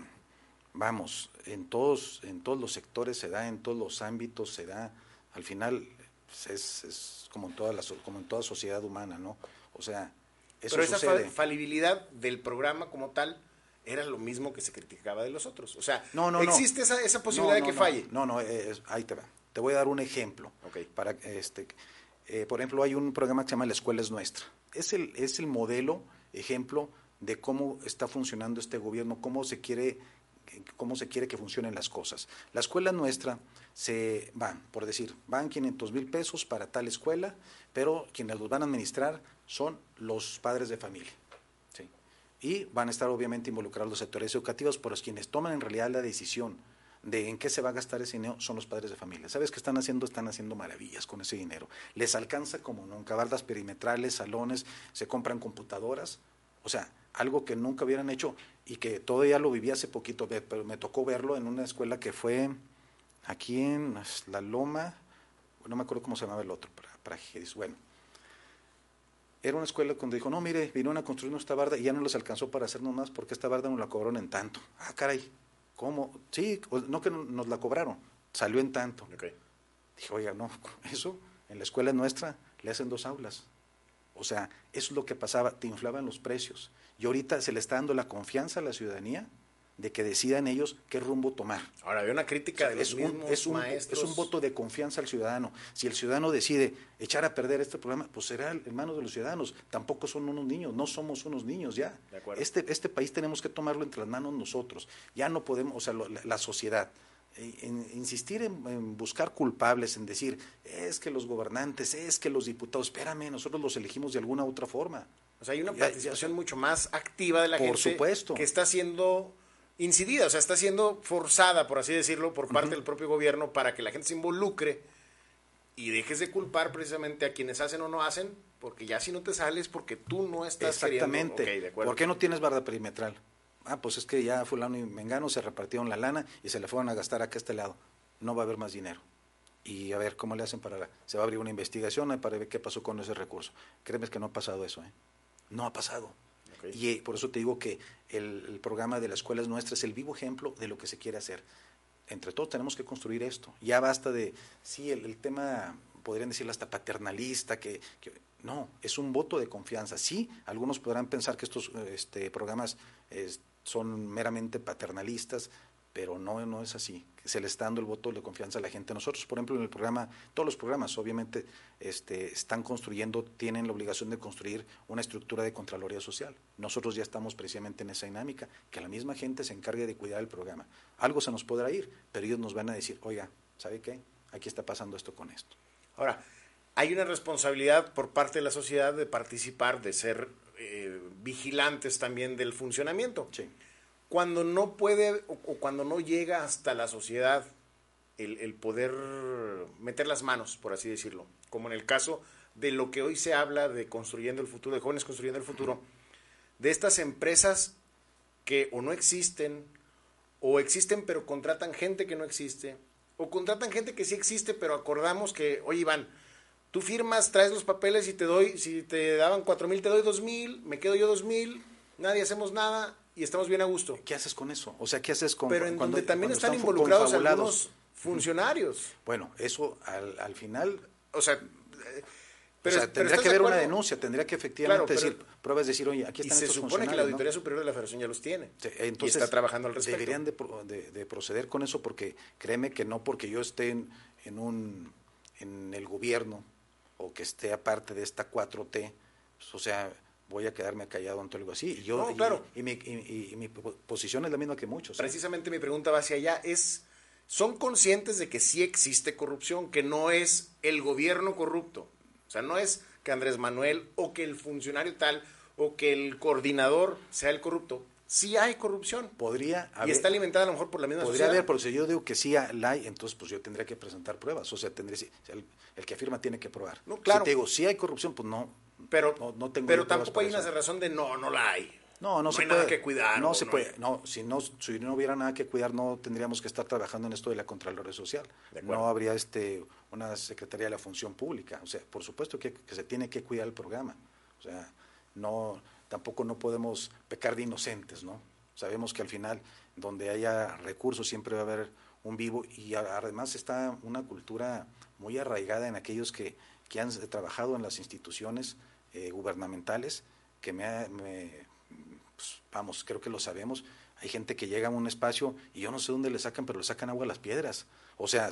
vamos, en todos, en todos los sectores se da, en todos los ámbitos se da, al final pues, es, es como, en toda la, como en toda sociedad humana, ¿no? O sea, pero esa falibilidad del programa como tal era lo mismo que se criticaba de los otros. O sea, no, existe Esa, esa posibilidad de que falle. No, no, ahí te va. Te voy a dar un ejemplo. Para, este, eh, por ejemplo, hay un programa que se llama La Escuela es Nuestra. Es el, es el modelo, ejemplo de cómo está funcionando este gobierno, cómo se quiere cómo se quiere que funcionen las cosas. La escuela nuestra se van, por decir, van 500 mil pesos para tal escuela, pero quienes los van a administrar son los padres de familia. Y van a estar obviamente involucrados los sectores educativos, pero quienes toman en realidad la decisión de en qué se va a gastar ese dinero son los padres de familia. ¿Sabes qué están haciendo? Están haciendo maravillas con ese dinero. Les alcanza como nunca, bardas perimetrales, salones, se compran computadoras. O sea, algo que nunca hubieran hecho y que todavía lo viví hace poquito, pero me tocó verlo en una escuela que fue aquí en La Loma, no me acuerdo cómo se llamaba el otro, para, para bueno. Era una escuela donde dijo, no, mire, vinieron a construir esta barda y ya no les alcanzó para hacernos más porque esta barda nos la cobraron en tanto. Ah, caray, ¿cómo? Sí, no que nos la cobraron, salió en tanto. Dije, oiga, no, eso en la escuela nuestra le hacen dos aulas. O sea, eso es lo que pasaba, te inflaban los precios. Y ahorita se le está dando la confianza a la ciudadanía de que decidan ellos qué rumbo tomar. Ahora, había una crítica de los es mismos es un, maestros. Es un voto de confianza al ciudadano. Si el ciudadano decide echar a perder este programa, pues será en manos de los ciudadanos. Tampoco son unos niños, no somos unos niños ya. este, este país tenemos que tomarlo entre las manos nosotros. Ya no podemos, o sea, la, sociedad. En, insistir en, buscar culpables, en decir, es que los gobernantes, es que los diputados, espérame, nosotros los elegimos de alguna otra forma. O sea, hay una participación mucho más activa de la gente supuesto. que está haciendo incidida, o sea, está siendo forzada, por así decirlo, por parte del propio gobierno para que la gente se involucre y dejes de culpar precisamente a quienes hacen o no hacen, porque ya si no te sales porque tú no estás Exactamente. Queriendo... ¿Por qué no tienes barda perimetral? Ah, pues es que ya fulano y mengano se repartieron la lana y se le fueron a gastar acá a este lado. No va a haber más dinero. Y a ver cómo le hacen para... Se va a abrir una investigación para ver qué pasó con ese recurso. Créeme que no ha pasado eso, ¿eh? No ha pasado. Y eh, por eso te digo que el, programa de las escuelas nuestras es el vivo ejemplo de lo que se quiere hacer. Entre todos tenemos que construir esto. Ya basta de, sí, el, tema, podrían decirlo hasta paternalista, que, no, es un voto de confianza. Sí, algunos podrán pensar que estos este, programas son meramente paternalistas, pero no, no es así. Se le está dando el voto de confianza a la gente. Nosotros, por ejemplo, en el programa, todos los programas obviamente este, están construyendo, tienen la obligación de construir una estructura de Contraloría Social. Nosotros ya estamos precisamente en esa dinámica, que la misma gente se encargue de cuidar el programa. Algo se nos podrá ir, pero ellos nos van a decir, oiga, ¿sabe qué? Aquí está pasando esto con esto. Ahora, hay una responsabilidad por parte de la sociedad de participar, de ser eh, vigilantes también del funcionamiento. Sí cuando no puede o, cuando no llega hasta la sociedad el, poder meter las manos, por así decirlo, como en el caso de lo que hoy se habla de construyendo el futuro, de jóvenes construyendo el futuro, de estas empresas que o no existen, o existen pero contratan gente que no existe, o contratan gente que sí existe pero acordamos que, oye Iván, tú firmas, traes los papeles y te doy, si te daban cuatro mil, te doy dos mil, me quedo yo dos mil, nadie hacemos nada, y estamos bien a gusto. ¿Qué haces con eso? O sea, ¿qué haces con Pero en donde también están, involucrados algunos funcionarios. Bueno, eso al, al final... O sea... Pero, tendría que haber una denuncia, tendría que efectivamente decir, pruebas decir, oye, aquí están y se supone que la Auditoría Superior de la Federación ya los tiene. entonces, y está trabajando al respecto. Deberían de, proceder con eso porque créeme que no porque yo esté en, en, un, en el gobierno o que esté aparte de esta 4T, pues, o sea, voy a quedarme callado ante algo así. Y yo, claro. y, mi, y, mi, posición es la misma que muchos. ¿eh? Precisamente mi pregunta va hacia allá. Es, ¿Son conscientes de que sí existe corrupción, que no es el gobierno corrupto? O sea, no es que Andrés Manuel o que el funcionario tal o que el coordinador sea el corrupto. Sí hay corrupción. Podría haber. Y está alimentada a lo mejor por la misma Podría haber, pero si yo digo que sí la hay, entonces pues yo tendría que presentar pruebas. O sea, tendría, el, el que afirma tiene que probar. No, claro. Si te digo, sí hay corrupción, pues no, pero, no, pero tampoco hay una razón de no, no la hay. No, no, se hay puede, nada que cuidar. No se puede. No, si no, si no hubiera nada que cuidar, no tendríamos que estar trabajando en esto de la Contraloría Social. No habría este una Secretaría de la Función Pública. O sea, por supuesto que, se tiene que cuidar el programa. O sea, no, tampoco no podemos pecar de inocentes, ¿no? Sabemos que al final, donde haya recursos, siempre va a haber un vivo y además está una cultura muy arraigada en aquellos que, que han trabajado en las instituciones eh, gubernamentales que me, pues, vamos, creo que lo sabemos. Hay gente que llega a un espacio y yo no sé dónde le sacan, pero le sacan agua a las piedras. O sea,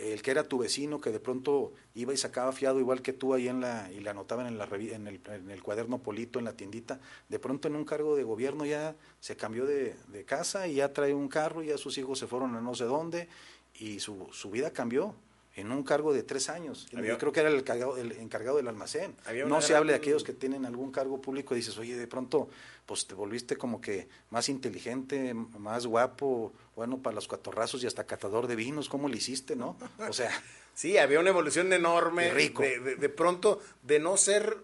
el que era tu vecino, que de pronto iba y sacaba fiado igual que tú ahí en la, y la anotaban en, la, en, el, en el cuaderno polito, en la tiendita, de pronto en un cargo de gobierno ya se cambió de, de casa y ya trae un carro, y ya sus hijos se fueron a no sé dónde, y su, su vida cambió en un cargo de tres años. Yo creo que era el encargado, el encargado del almacén. No se hable de aquellos que tienen algún cargo público y dices, oye, de pronto, pues te volviste como que más inteligente, más guapo, bueno, para los cuatorrazos y hasta catador de vinos, ¿cómo le hiciste, no? O sea... sí, había una evolución enorme. Rico. De, de pronto, de no ser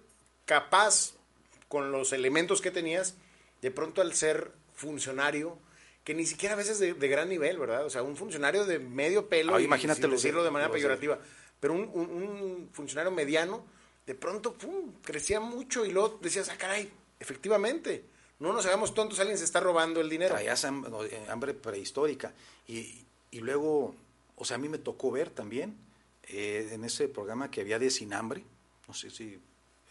capaz con los elementos que tenías, de pronto al ser funcionario, que ni siquiera a veces de, gran nivel, ¿verdad? O sea, un funcionario de medio pelo, ah, imagínate decirlo de manera peyorativa, pero un, funcionario mediano, de pronto, pum, crecía mucho y luego decías, ah, caray, efectivamente, no nos hagamos tontos, alguien se está robando el dinero. Traías eh, hambre prehistórica. Y, y luego, o sea, a mí me tocó ver también eh, en ese programa que había de Sin Hambre, no sé si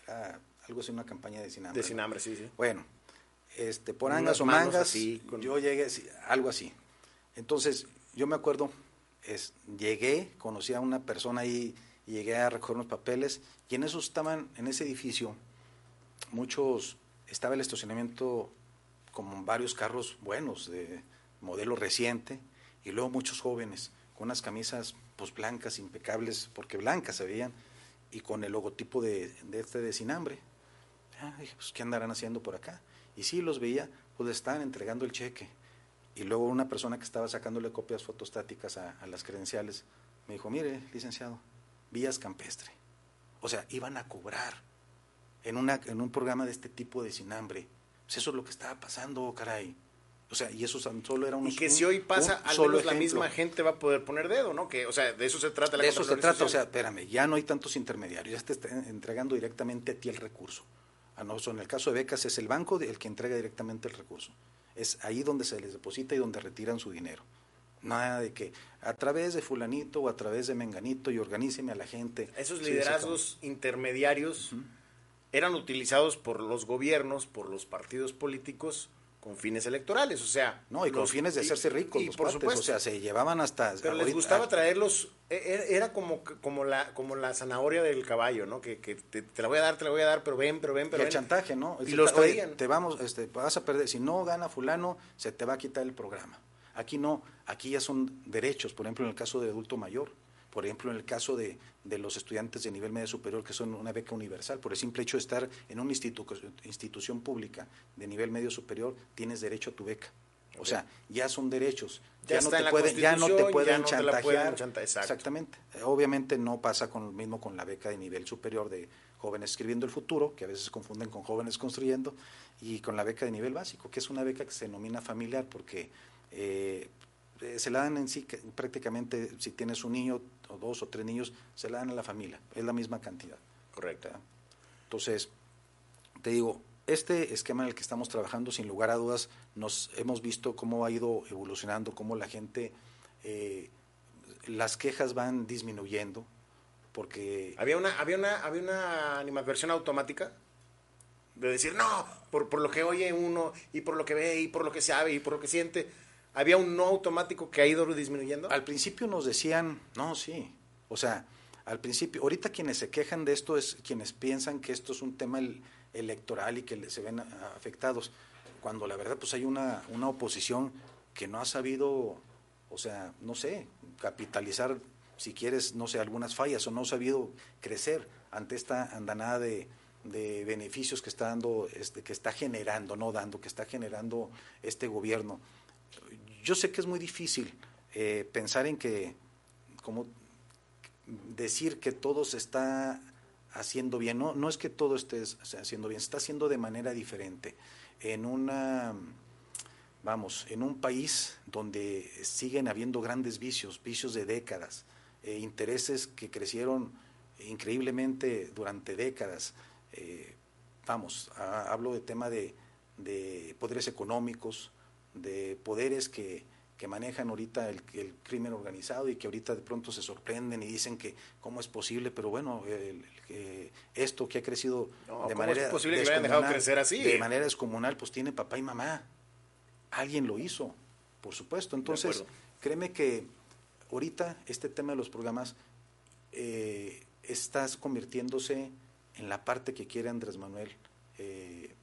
era algo así, una campaña de Sin Hambre. De Sin Hambre, sí, sí. Bueno, este, por angas o mangas, yo llegué, algo así. Entonces, yo me acuerdo, es, llegué, conocí a una persona ahí, y llegué a recoger unos papeles, y en eso estaban, en ese edificio, muchos, estaba el estacionamiento como varios carros buenos, de modelo reciente, y luego muchos jóvenes, con unas camisas pues blancas, impecables, porque blancas se veían, y con el logotipo de, de este de Sinambre. Ah, dije, pues, ¿qué andarán haciendo por acá? Y sí los veía, pues estaban entregando el cheque. Y luego una persona que estaba sacándole copias fotostáticas a, las credenciales me dijo, mire, licenciado, vías campestre. O sea, iban a cobrar en, una, en un programa de este tipo de sin hambre. Pues eso es lo que estaba pasando, caray. O sea, y eso solo era un... Y que si hoy pasa, al menos la misma gente va a poder poner dedo, ¿no? Que, o sea, de eso se trata la De eso se trata, o sea, espérame, ya no hay tantos intermediarios, ya te están entregando directamente a ti el recurso. En el caso de becas es el banco el que entrega directamente el recurso. Es ahí donde se les deposita y donde retiran su dinero. Nada de que a través de fulanito o a través de menganito y organíceme a la gente. Esos liderazgos intermediarios eran utilizados por los gobiernos, por los partidos políticos con fines electorales, o sea... No, y con fines de hacerse ricos, y, por supuesto. o sea, se llevaban hasta... Pero les gustaba traerlos, e, e, era como, como, la, como la zanahoria del caballo, ¿no? Que, que te, la voy a dar, te la voy a dar, pero ven, pero ven, pero y el chantaje, ¿no? Y los traían. Te vamos, este, vas a perder, si no gana fulano, se te va a quitar el programa. Aquí no, aquí ya son derechos, por ejemplo, en el caso de adulto mayor por ejemplo, en el caso de, los estudiantes de nivel medio superior que son una beca universal, por el simple hecho de estar en una institución pública de nivel medio superior, tienes derecho a tu beca. O sea, ya son derechos. Ya, no, te pueden, ya no te pueden chantajear. Exactamente. Obviamente no pasa con lo mismo con la beca de nivel superior de jóvenes escribiendo el futuro, que a veces confunden con jóvenes construyendo, y con la beca de nivel básico, que es una beca que se denomina familiar porque eh, eh, se la dan en sí prácticamente, si tienes un niño o dos o tres niños, se la dan a la familia, es la misma cantidad. Correcto. Entonces, te digo, este esquema en el que estamos trabajando, sin lugar a dudas, nos hemos visto cómo ha ido evolucionando, cómo la gente, eh, las quejas van disminuyendo, porque... Había una, había una, había una animadversión automática de decir, no, por, por lo que oye uno, y por lo que ve, y por lo que sabe, y por lo que siente, ¿Había un no automático que ha ido disminuyendo? Al principio nos decían, no, sí. O sea, al principio, ahorita quienes se quejan de esto es quienes piensan que esto es un tema electoral y que se ven afectados, cuando la verdad pues hay una, una oposición que no ha sabido, o sea, no sé, capitalizar, si quieres, no sé, algunas fallas o no ha sabido crecer ante esta andanada de, de beneficios que está dando, este, que está generando, no dando, que está generando este gobierno yo sé que es muy difícil eh, pensar en que, como decir que todo se está haciendo bien, no, no es que todo esté haciendo bien, se está haciendo de manera diferente. En una, vamos, en un país donde siguen habiendo grandes vicios, vicios de décadas, eh, intereses que crecieron increíblemente durante décadas. Eh, vamos, hablo de tema de, de poderes económicos, de poderes que, que manejan ahorita el, el, crimen organizado y que ahorita de pronto se sorprenden y dicen que cómo es posible, pero bueno, esto que ha crecido de manera es posible que lo hayan dejado crecer así? De manera descomunal, pues tiene papá y mamá. Alguien lo hizo, por supuesto. Entonces, créeme que ahorita este tema de los programas eh, está convirtiéndose en la parte que quiere Andrés Manuel, eh,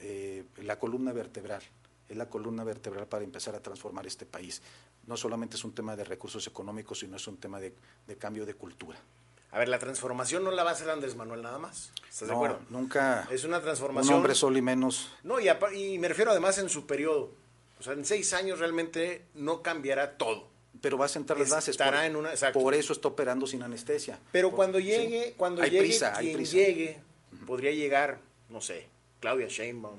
eh, la columna vertebral. Es la columna vertebral para empezar a transformar este país. No solamente es un tema de recursos económicos, sino es un tema de, cambio de cultura. A ver, la transformación no la va a hacer Andrés Manuel nada más. ¿Estás de acuerdo? Nunca. Es una transformación. Un hombre solo y menos. No, y, y me refiero además en su periodo. O sea, en seis años realmente no cambiará todo pero va a sentar las bases. Estará en una, por eso está operando sin anestesia. Pero cuando llegue, cuando llegue quien llegue, podría llegar, no sé, Claudia Sheinbaum,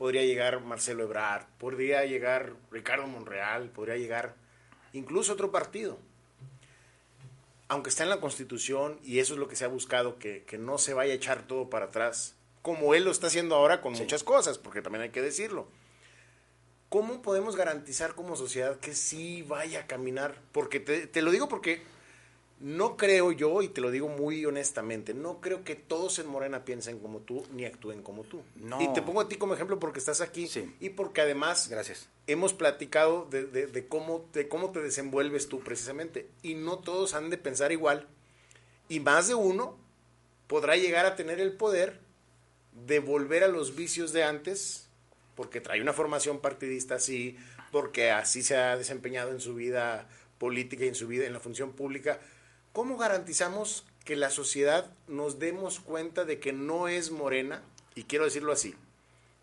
podría llegar Marcelo Ebrard, podría llegar Ricardo Monreal, podría llegar incluso otro partido. Aunque está en la Constitución y eso es lo que se ha buscado, que, no se vaya a echar todo para atrás, como él lo está haciendo ahora con muchas cosas, porque también hay que decirlo ¿cómo podemos garantizar como sociedad que sí vaya a caminar? Porque te, lo digo porque no creo yo, y te lo digo muy honestamente, no creo que todos en Morena piensen como tú ni actúen como tú. Y te pongo a ti como ejemplo porque estás aquí y porque además Gracias. hemos platicado de, cómo, de cómo te desenvuelves tú precisamente. Y no todos han de pensar igual. Y más de uno podrá llegar a tener el poder de volver a los vicios de antes porque trae una formación partidista así, porque así se ha desempeñado en su vida política y en su vida en la función pública. ¿Cómo garantizamos que la sociedad nos demos cuenta de que no es Morena, y quiero decirlo así,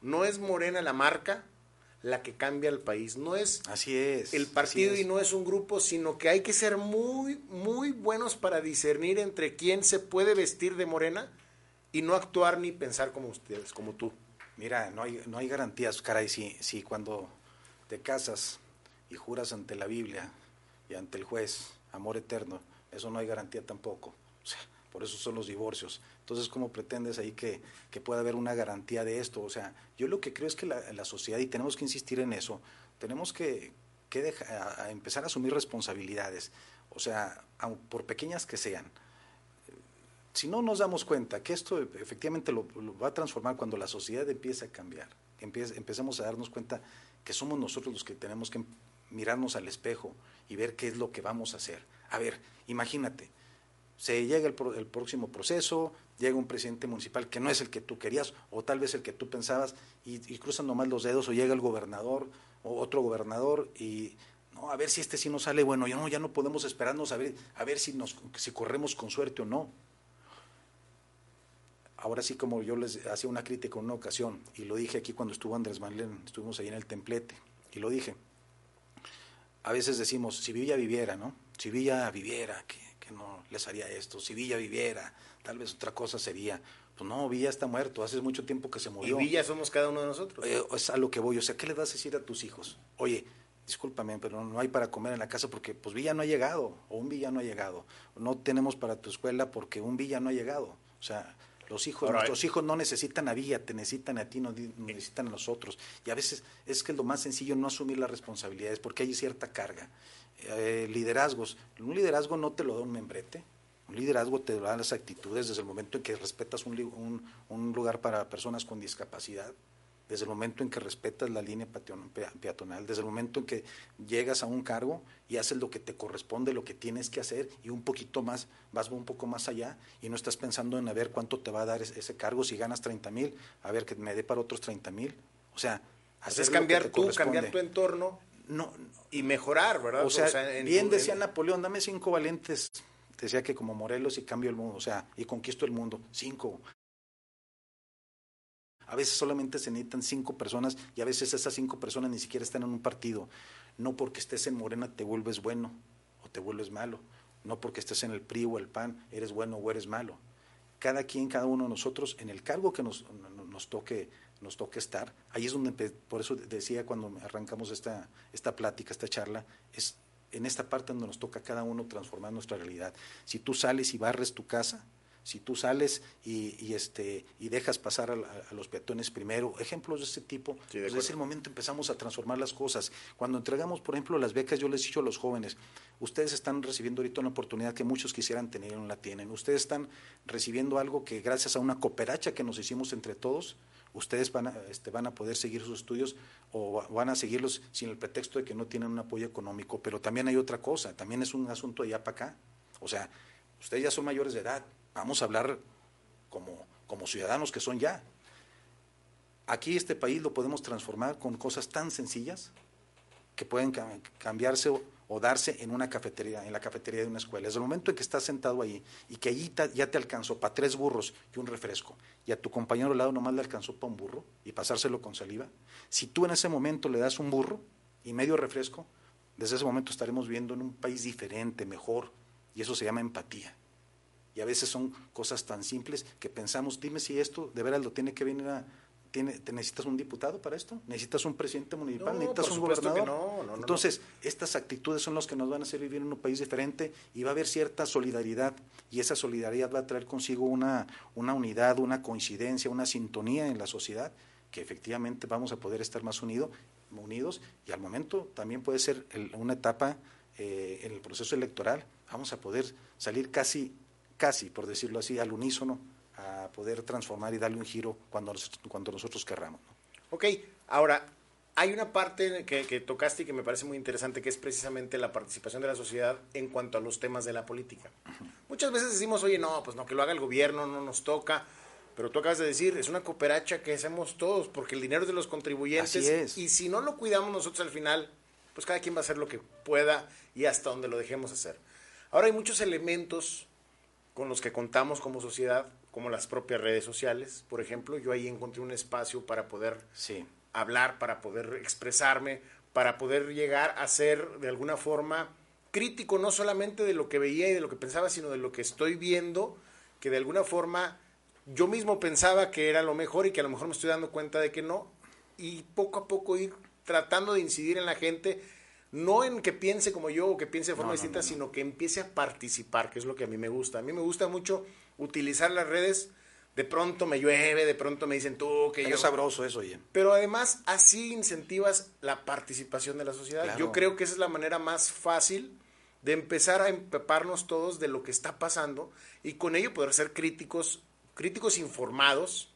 no es Morena la marca la que cambia el país, no es así es, el partido y no es un grupo, sino que hay que ser muy muy buenos para discernir entre quién se puede vestir de Morena y no actuar ni pensar como ustedes, como tú. Mira, no hay, no hay garantías, caray, si, si cuando te casas y juras ante la Biblia y ante el juez amor eterno, eso no hay garantía tampoco. O sea, por eso son los divorcios. Entonces, ¿cómo pretendes ahí que, que pueda haber una garantía de esto? O sea, yo lo que creo es que la, la sociedad, y tenemos que insistir en eso, tenemos que, que empezar a asumir responsabilidades, o sea, por pequeñas que sean si no nos damos cuenta que esto efectivamente lo, va a transformar cuando la sociedad empiece a cambiar, empecemos a darnos cuenta que somos nosotros los que tenemos que mirarnos al espejo y ver qué es lo que vamos a hacer. A ver, imagínate, se llega el, próximo proceso, llega un presidente municipal que no es el que tú querías o tal vez el que tú pensabas y, cruzan nomás los dedos o llega el gobernador o otro gobernador y no, a ver si este sí nos sale bueno, ya no, ya no podemos esperarnos a ver, a ver si, nos, si corremos con suerte o no ahora sí como yo les hacía una crítica en una ocasión, y lo dije aquí cuando estuvo Andrés Manuel, estuvimos ahí en el templete, y lo dije, a veces decimos, si Villa viviera, ¿no? Si Villa viviera, que, no les haría esto, si Villa viviera, tal vez otra cosa sería. Pues no, Villa está muerto, hace mucho tiempo que se murió. Y Villa somos cada uno de nosotros. Eh, es a lo que voy, o sea, ¿qué le vas a decir a tus hijos? Oye, discúlpame, pero no hay para comer en la casa porque pues Villa no ha llegado, o un Villa no ha llegado. No tenemos para tu escuela porque un Villa no ha llegado. O sea, los hijos, nuestros hijos no necesitan a Villa, te necesitan a ti, no necesitan a nosotros. Y a veces es que lo más sencillo no asumir las responsabilidades porque hay cierta carga. Eh, liderazgos, un liderazgo no te lo da un membrete, un liderazgo te lo dan las actitudes desde el momento en que respetas un, un lugar para personas con discapacidad, desde el momento en que respetas la línea peatonal, desde el momento en que llegas a un cargo y haces lo que te corresponde, lo que tienes que hacer y un poquito más, vas un poco más allá y no estás pensando en a ver cuánto te va a dar ese, cargo, si ganas 30 mil, a ver que me dé para otros 30 mil. O sea, hacer cambiar tú, cambiar tu entorno no, y mejorar, ¿verdad? O sea, bien decía Napoleón, dame cinco valientes decía que como Morelos y cambio el mundo, o sea, y conquisto el mundo. Cinco. A veces solamente se necesitan cinco personas y a veces esas cinco personas ni siquiera están en un partido. No porque estés en Morena te vuelves bueno o te vuelves malo. No porque estés en el PRI o el PAN eres bueno o eres malo. Cada quien, cada uno de nosotros, en el cargo que nos, toque nos toque estar. Ahí es donde, por eso decía cuando arrancamos esta, esta plática, esta charla, es en esta parte donde nos toca cada uno transformar nuestra realidad. Si tú sales y barres tu casa, si tú sales y, este, y dejas pasar a, los peatones primero, ejemplos de este tipo, pues desde ese momento empezamos a transformar las cosas. Cuando entregamos, por ejemplo, las becas, yo les he dicho a los jóvenes, ustedes están recibiendo ahorita una oportunidad que muchos quisieran tener y no la tienen. Ustedes están recibiendo algo que gracias a una cooperacha que nos hicimos entre todos, ustedes van a, este, van a poder seguir sus estudios o van a seguirlos sin el pretexto de que no tienen un apoyo económico. Pero también hay otra cosa, también es un asunto de allá para acá. O sea, ustedes ya son mayores de edad, vamos a hablar como, como ciudadanos que son ya. Aquí este país lo podemos transformar con cosas tan sencillas que pueden cambiarse o, darse en una cafetería, en la cafetería de una escuela. Desde el momento en que estás sentado ahí y que allí ya te alcanzó para tres burros y un refresco, y a tu compañero al lado nomás le alcanzó para un burro y pasárselo con saliva, si tú en ese momento le das un burro y medio refresco, desde ese momento estaremos viviendo en un país diferente, mejor, y eso se llama empatía. Y a veces son cosas tan simples que pensamos, dime si esto de veras lo tiene que venir a, tiene, ¿necesitas un diputado para esto? ¿Necesitas un presidente municipal? ¿Necesitas un gobernador? Entonces, estas actitudes son las que nos van a hacer vivir en un país diferente y va a haber cierta solidaridad y esa solidaridad va a traer consigo una, una unidad, una coincidencia, una sintonía en la sociedad que efectivamente vamos a poder estar más unidos unidos y al momento también puede ser una etapa eh, en el proceso electoral, vamos a poder salir casi, casi, por decirlo así, al unísono a poder transformar y darle un giro cuando, cuando nosotros querramos. Ok, ahora, hay una parte que, tocaste y que me parece muy interesante, que es precisamente la participación de la sociedad en cuanto a los temas de la política. Muchas veces decimos, oye, no, pues no, que lo haga el gobierno, no nos toca. Pero tú acabas de decir, es una cooperacha que hacemos todos, porque el dinero es de los contribuyentes. Y si no lo cuidamos nosotros al final, pues cada quien va a hacer lo que pueda y hasta donde lo dejemos hacer. Ahora hay muchos elementos con los que contamos como sociedad, como las propias redes sociales. Por ejemplo, yo ahí encontré un espacio para poder hablar, para poder expresarme, para poder llegar a ser de alguna forma crítico, no solamente de lo que veía y de lo que pensaba, sino de lo que estoy viendo, que de alguna forma yo mismo pensaba que era lo mejor y que a lo mejor me estoy dando cuenta de que no, y poco a poco ir tratando de incidir en la gente, no en que piense como yo o que piense de forma distinta, sino que empiece a participar, que es lo que a mí me gusta. A mí me gusta mucho utilizar las redes, de pronto me llueve, de pronto me dicen tú que yo... Es sabroso eso, oye. Pero además así incentivas la participación de la sociedad. Yo creo que esa es la manera más fácil de empezar a empeparnos todos de lo que está pasando y con ello poder ser críticos críticos informados.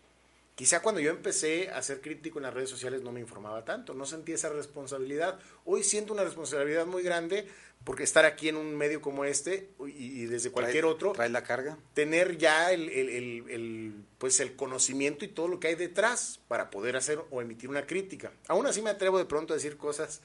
Quizá cuando yo empecé a ser crítico en las redes sociales no me informaba tanto, no sentí esa responsabilidad. Hoy siento una responsabilidad muy grande porque estar aquí en un medio como este y, desde cualquier otro. Trae la carga. Tener ya el, pues el conocimiento y todo lo que hay detrás para poder hacer o emitir una crítica. Aún así me atrevo de pronto a decir cosas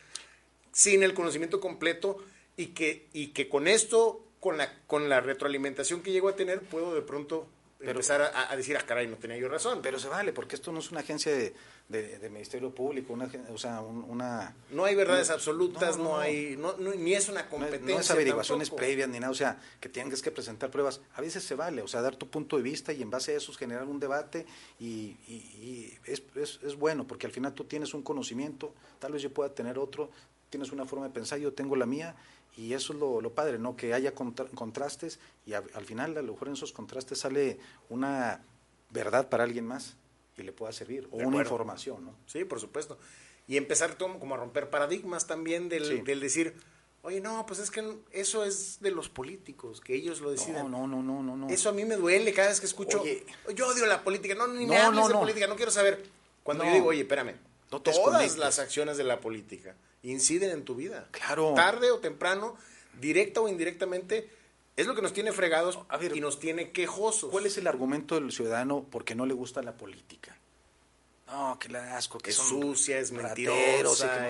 sin el conocimiento completo y que, y que con esto, con la, con la retroalimentación que llego a tener, puedo de pronto empezar a, decir, ah, caray, no tenía yo razón. Pero se vale, porque esto no es una agencia de, de, Ministerio Público, una, o sea, una... No hay verdades absolutas, no, hay, no, ni es una competencia. No es, averiguaciones previas ni nada, o sea, que tengas que presentar pruebas. A veces se vale, o sea, dar tu punto de vista y en base a eso generar un debate y, y, es, es, es bueno, porque al final tú tienes un conocimiento, tal vez yo pueda tener otro, tienes una forma de pensar, yo tengo la mía y eso es lo, padre, ¿no? Que haya contrastes y al final a lo mejor en esos contrastes sale una verdad para alguien más y le pueda servir, o una información, ¿no? Sí, por supuesto. Y empezar como a romper paradigmas también del, del, decir, oye, no, pues es que eso es de los políticos, que ellos lo deciden. No, no, no, no, no. Eso a mí me duele cada vez que escucho, yo odio la política, no, ni me hables de política, no quiero saber. Cuando yo digo, oye, espérame, todas las acciones de la política inciden en tu vida. Claro. Tarde o temprano, directa o indirectamente, es lo que nos tiene fregados y nos tiene quejosos. ¿Cuál es el argumento del ciudadano porque no le gusta la política? No, que la asco, que es sucia, es mentirosa,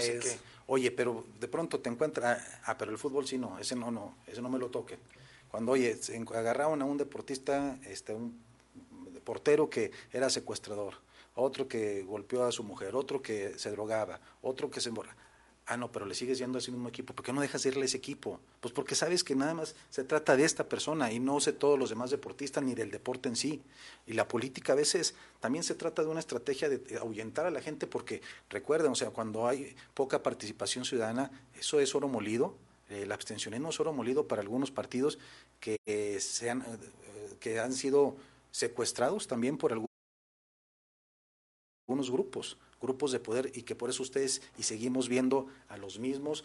Oye, pero de pronto te encuentras, ah, pero el fútbol sí no, ese no, no, ese no me lo toque. Cuando, oye, agarraron a un deportista, este, un portero que era secuestrador, otro que golpeó a su mujer, otro que se drogaba, otro que se emborra. Ah, no, pero le sigues yendo a ese mismo equipo. ¿Por qué no dejas de irle a ese equipo? Pues porque sabes que nada más se trata de esta persona y no sé todos los demás deportistas ni del deporte en sí. Y la política a veces también se trata de una estrategia de ahuyentar a la gente porque recuerden, o sea, cuando hay poca participación ciudadana, eso es oro molido. El abstencionismo es oro molido para algunos partidos que, se han, que han sido secuestrados también por algunos grupos. Grupos de poder y que por eso ustedes y seguimos viendo a los mismos,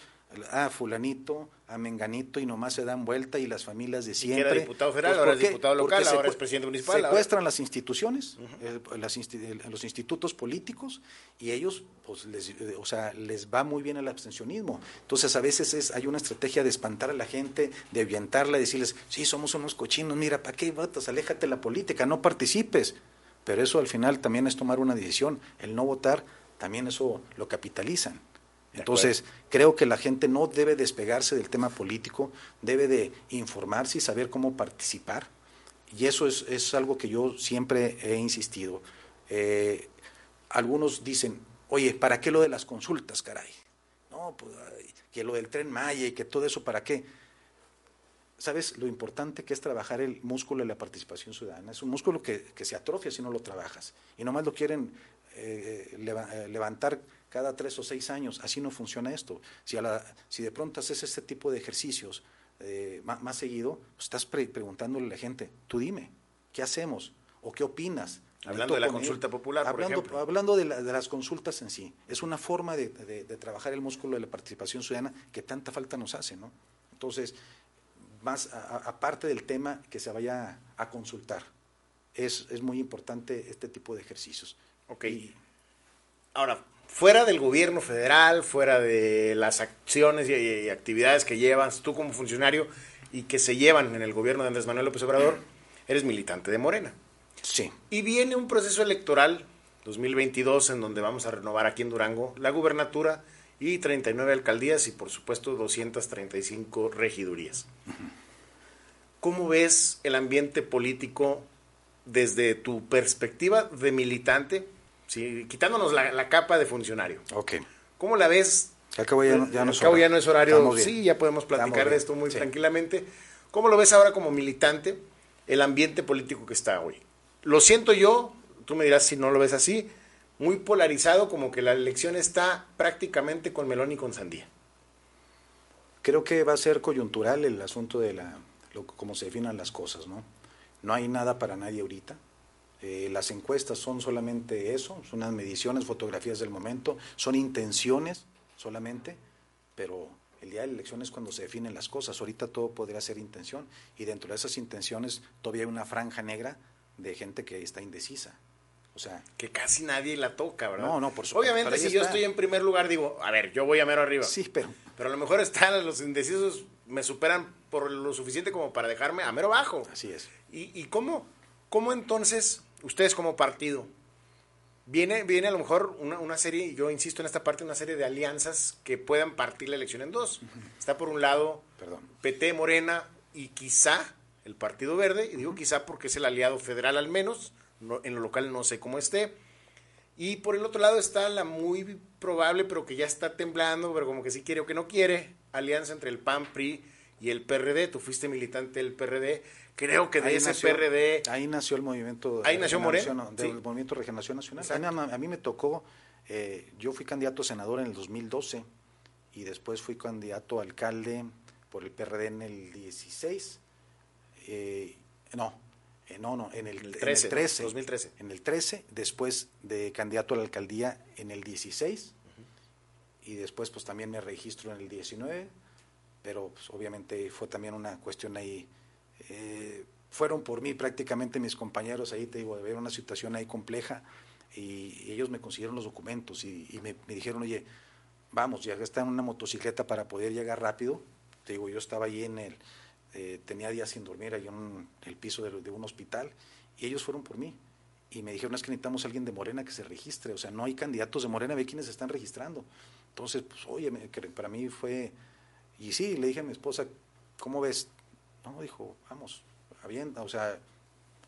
a fulanito, a menganito y nomás se dan vuelta y las familias de siempre. era diputado federal, pues, ahora es diputado local, ahora es presidente municipal. Secuestran las instituciones, los institutos políticos y ellos, pues, les, o sea, les va muy bien el abstencionismo. Entonces, a veces es, hay una estrategia de espantar a la gente, de avientarla, de decirles, sí, somos unos cochinos, mira, ¿para qué votas? Aléjate de la política, no participes. Pero eso al final también es tomar una decisión. El no votar, también eso lo capitalizan. Entonces, creo que la gente no debe despegarse del tema político, debe de informarse y saber cómo participar. Y eso es, es algo que yo siempre he insistido. Eh, algunos dicen, oye, ¿para qué lo de las consultas, caray? No, pues, que lo del tren Maya y que todo eso, ¿para qué? ¿Sabes lo importante que es trabajar el músculo de la participación ciudadana? Es un músculo que, se atrofia si no lo trabajas. Y nomás lo quieren eh, eh, levantar cada tres o seis años. Así no funciona esto. Si, a la, si de pronto haces este tipo de ejercicios eh, más, seguido, pues estás preguntándole a la gente, tú dime, ¿qué hacemos? ¿O qué opinas? Hablando de la consulta popular, hablando, Hablando de, las consultas en sí. Es una forma de, de, trabajar el músculo de la participación ciudadana que tanta falta nos hace, ¿no? Entonces, más aparte del tema que se vaya a consultar. Es, es, muy importante este tipo de ejercicios. Ok. Ahora, fuera del gobierno federal, fuera de las acciones y, actividades que llevas tú como funcionario y que se llevan en el gobierno de Andrés Manuel López Obrador, eres militante de Morena. Sí. Y viene un proceso electoral 2022 en donde vamos a renovar aquí en Durango la gubernatura y 39 alcaldías y por supuesto 235 regidurías. ¿Cómo ves el ambiente político desde tu perspectiva de militante, ¿sí? quitándonos la, capa de funcionario? Ok. ¿Cómo la ves? Al cabo ya, no, es horario. Sí, ya podemos platicar de esto muy tranquilamente. ¿Cómo lo ves ahora como militante, el ambiente político que está hoy? Lo siento yo, tú me dirás si no lo ves así, muy polarizado, como que la elección está prácticamente con melón y con sandía. Creo que va a ser coyuntural el asunto de la, cómo se definan las cosas, ¿no? No hay nada para nadie ahorita. Eh, las encuestas son solamente eso, son unas mediciones, fotografías del momento, son intenciones solamente, pero el día de la elección es cuando se definen las cosas. Ahorita todo podría ser intención y dentro de esas intenciones todavía hay una franja negra de gente que está indecisa. O sea, que casi nadie la toca, ¿verdad? No, no, por supuesto. Obviamente, si yo estoy en primer lugar, digo, a ver, yo voy a mero arriba. Sí, pero. Pero a lo mejor están los indecisos, me superan por lo suficiente como para dejarme a mero bajo. Así es. ¿Y, y cómo, cómo entonces, ustedes como partido, viene, viene a lo mejor una, una, serie, yo insisto en esta parte, una serie de alianzas que puedan partir la elección en dos? Está por un lado Perdón. PT, Morena y quizá el Partido Verde, y digo quizá porque es el aliado federal al menos en lo local no sé cómo esté. Y por el otro lado está la muy probable, pero que ya está temblando, pero como que sí quiere o que no quiere, alianza entre el PAN, PRI y el PRD. Tú fuiste militante del PRD. Creo que de ese PRD... Ahí nació el movimiento... Ahí nació Moreno. Del movimiento de Regeneración Nacional. A mí, me tocó, eh, yo fui candidato a senador en el 2012 y después fui candidato a alcalde por el PRD en el 16. Eh, no, eh, no, no, en el, 13, 2013. En el 13, después de candidato a la alcaldía en el 16, y después pues también me registro en el 19, pero pues, obviamente fue también una cuestión ahí, eh, fueron por mí prácticamente mis compañeros ahí, te digo, ver una situación ahí compleja, y, ellos me consiguieron los documentos y, me, dijeron, oye, vamos, ya está en una motocicleta para poder llegar rápido, te digo, yo estaba ahí en el eh, tenía días sin dormir ahí en el piso de, un hospital y ellos fueron por mí y me dijeron es que necesitamos a alguien de Morena que se registre, o sea, no hay candidatos de Morena, ve quiénes se están registrando. Entonces, pues, oye, para mí fue, y sí, le dije a mi esposa, ¿cómo ves? No, dijo, vamos, bien, o sea,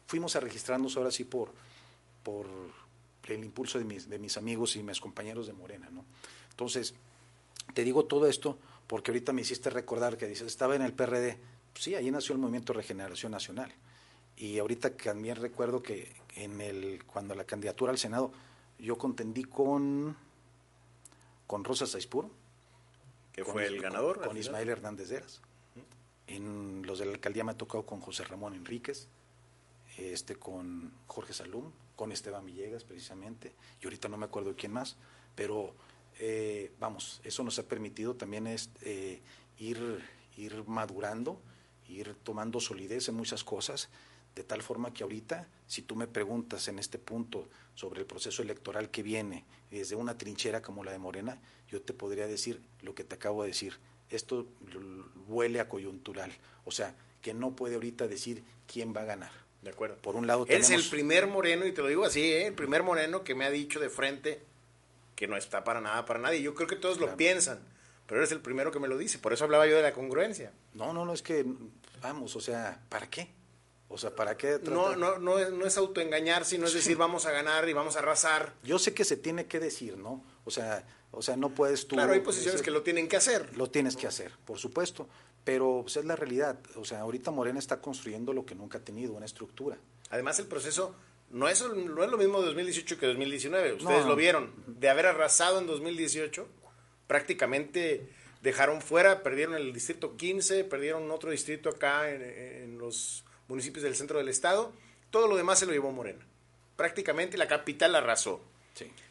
fuimos a registrarnos ahora sí por, por el impulso de mis, de mis amigos y mis compañeros de Morena, ¿no? Entonces, te digo todo esto porque ahorita me hiciste recordar que dices, estaba en el PRD, sí, ahí nació el movimiento Regeneración Nacional. Y ahorita también recuerdo que en el cuando la candidatura al Senado yo contendí con con Rosa Saispur, que fue el ganador, con, Ismael Hernández Deras. En los de la alcaldía me ha tocado con José Ramón Enríquez, este con Jorge Salum, con Esteban Villegas precisamente, y ahorita no me acuerdo quién más, pero eh, vamos, eso nos ha permitido también es, eh, ir, ir madurando, ir tomando solidez en muchas cosas, de tal forma que ahorita, si tú me preguntas en este punto sobre el proceso electoral que viene desde una trinchera como la de Morena, yo te podría decir lo que te acabo de decir. Esto huele a coyuntural. O sea, que no puede ahorita decir quién va a ganar. De acuerdo. Por un lado tenemos... el primer moreno, y te lo digo así, ¿eh? el primer moreno que me ha dicho de frente que no está para nada, para nadie. Yo creo que todos lo piensan, pero eres el primero que me lo dice. Por eso hablaba yo de la congruencia. No, no, no, es que, vamos, o sea, ¿para qué? O sea, ¿para qué? No, no, no, es, no es autoengañar, sino es decir, vamos a ganar y vamos a arrasar. Yo sé que se tiene que decir, ¿no? O sea, o sea, no puedes tú... Claro, hay posiciones que lo tienen que hacer. Lo tienes que hacer, por supuesto. Pero pues, es la realidad. O sea, ahorita Morena está construyendo lo que nunca ha tenido, una estructura. Además, el proceso no es, no es lo mismo 2018 que 2019. Ustedes lo vieron. De haber arrasado en 2018, prácticamente dejaron fuera, perdieron el distrito 15, perdieron otro distrito acá en, los municipios del centro del estado. Todo lo demás se lo llevó Morena. Prácticamente la capital arrasó.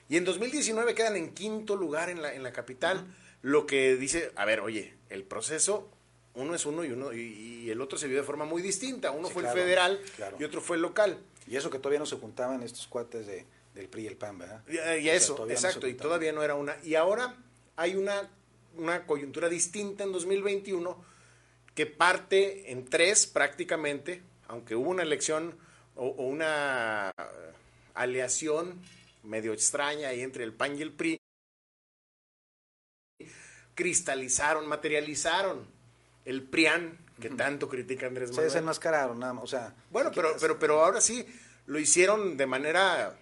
Y en 2019 quedan en quinto lugar en la, en la capital, lo que dice, a ver, oye, el proceso uno es uno y uno y, el otro se vio de forma muy distinta. Uno fue el federal y otro fue el local. Y eso que todavía no se juntaban estos cuates de, del PRI y el PAN, ¿verdad? Y, eso, exacto, y todavía no era una. Y ahora hay una, una coyuntura distinta en 2021 que parte en tres prácticamente, aunque hubo una elección o, o una aleación medio extraña ahí entre el PAN y el PRI, cristalizaron, materializaron el PRIAN, que tanto critica Andrés Manuel. Se desenmascararon, nada más. O sea, bueno, pero, pero, pero ahora sí lo hicieron de manera.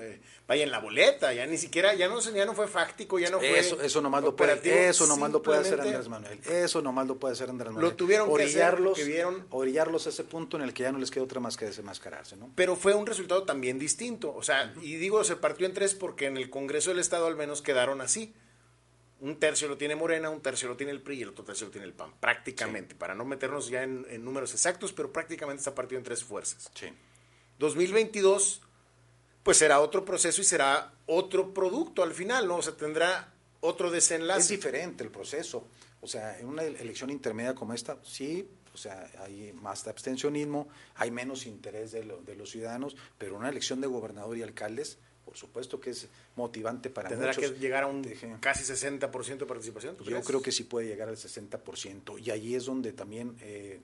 Eh, vaya en la boleta, ya ni siquiera, ya no, ya no fue fáctico, ya no fue. Eso, eso nomás lo puede, eso nomás lo puede hacer Andrés Manuel. Eso nomás lo puede hacer Andrés Manuel. Lo tuvieron orillarlos, que hacer, vieron, orillarlos a ese punto en el que ya no les queda otra más que desenmascararse, ¿no? Pero fue un resultado también distinto. O sea, y digo, se partió en tres porque en el Congreso del Estado al menos quedaron así un tercio lo tiene Morena, un tercio lo tiene el PRI y el otro tercio lo tiene el PAN, prácticamente, para no meternos ya en, números exactos, pero prácticamente está partido en tres fuerzas. Sí. 2022, pues será otro proceso y será otro producto al final, ¿no? O sea, tendrá otro desenlace. Es diferente el proceso. O sea, en una elección intermedia como esta, sí, o sea, hay más abstencionismo, hay menos interés de, de los ciudadanos, pero una elección de gobernador y alcaldes, por supuesto que es motivante para ¿Tendrá que llegar a un casi 60% de participación? Yo creo que sí puede llegar al 60%. Y ahí es donde también eh,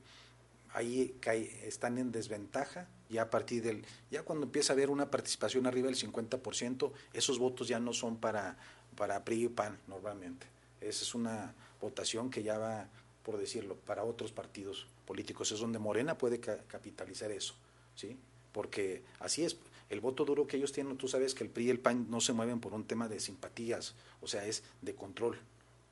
ahí están en desventaja. Ya a partir del. Ya cuando empieza a haber una participación arriba del 50%, esos votos ya no son para, para PRI y PAN normalmente. Esa es una votación que ya va, por decirlo, para otros partidos políticos. Es donde Morena puede capitalizar eso. ¿sí? Porque así es el voto duro que ellos tienen, tú sabes que el PRI y el PAN no se mueven por un tema de simpatías, o sea, es de control.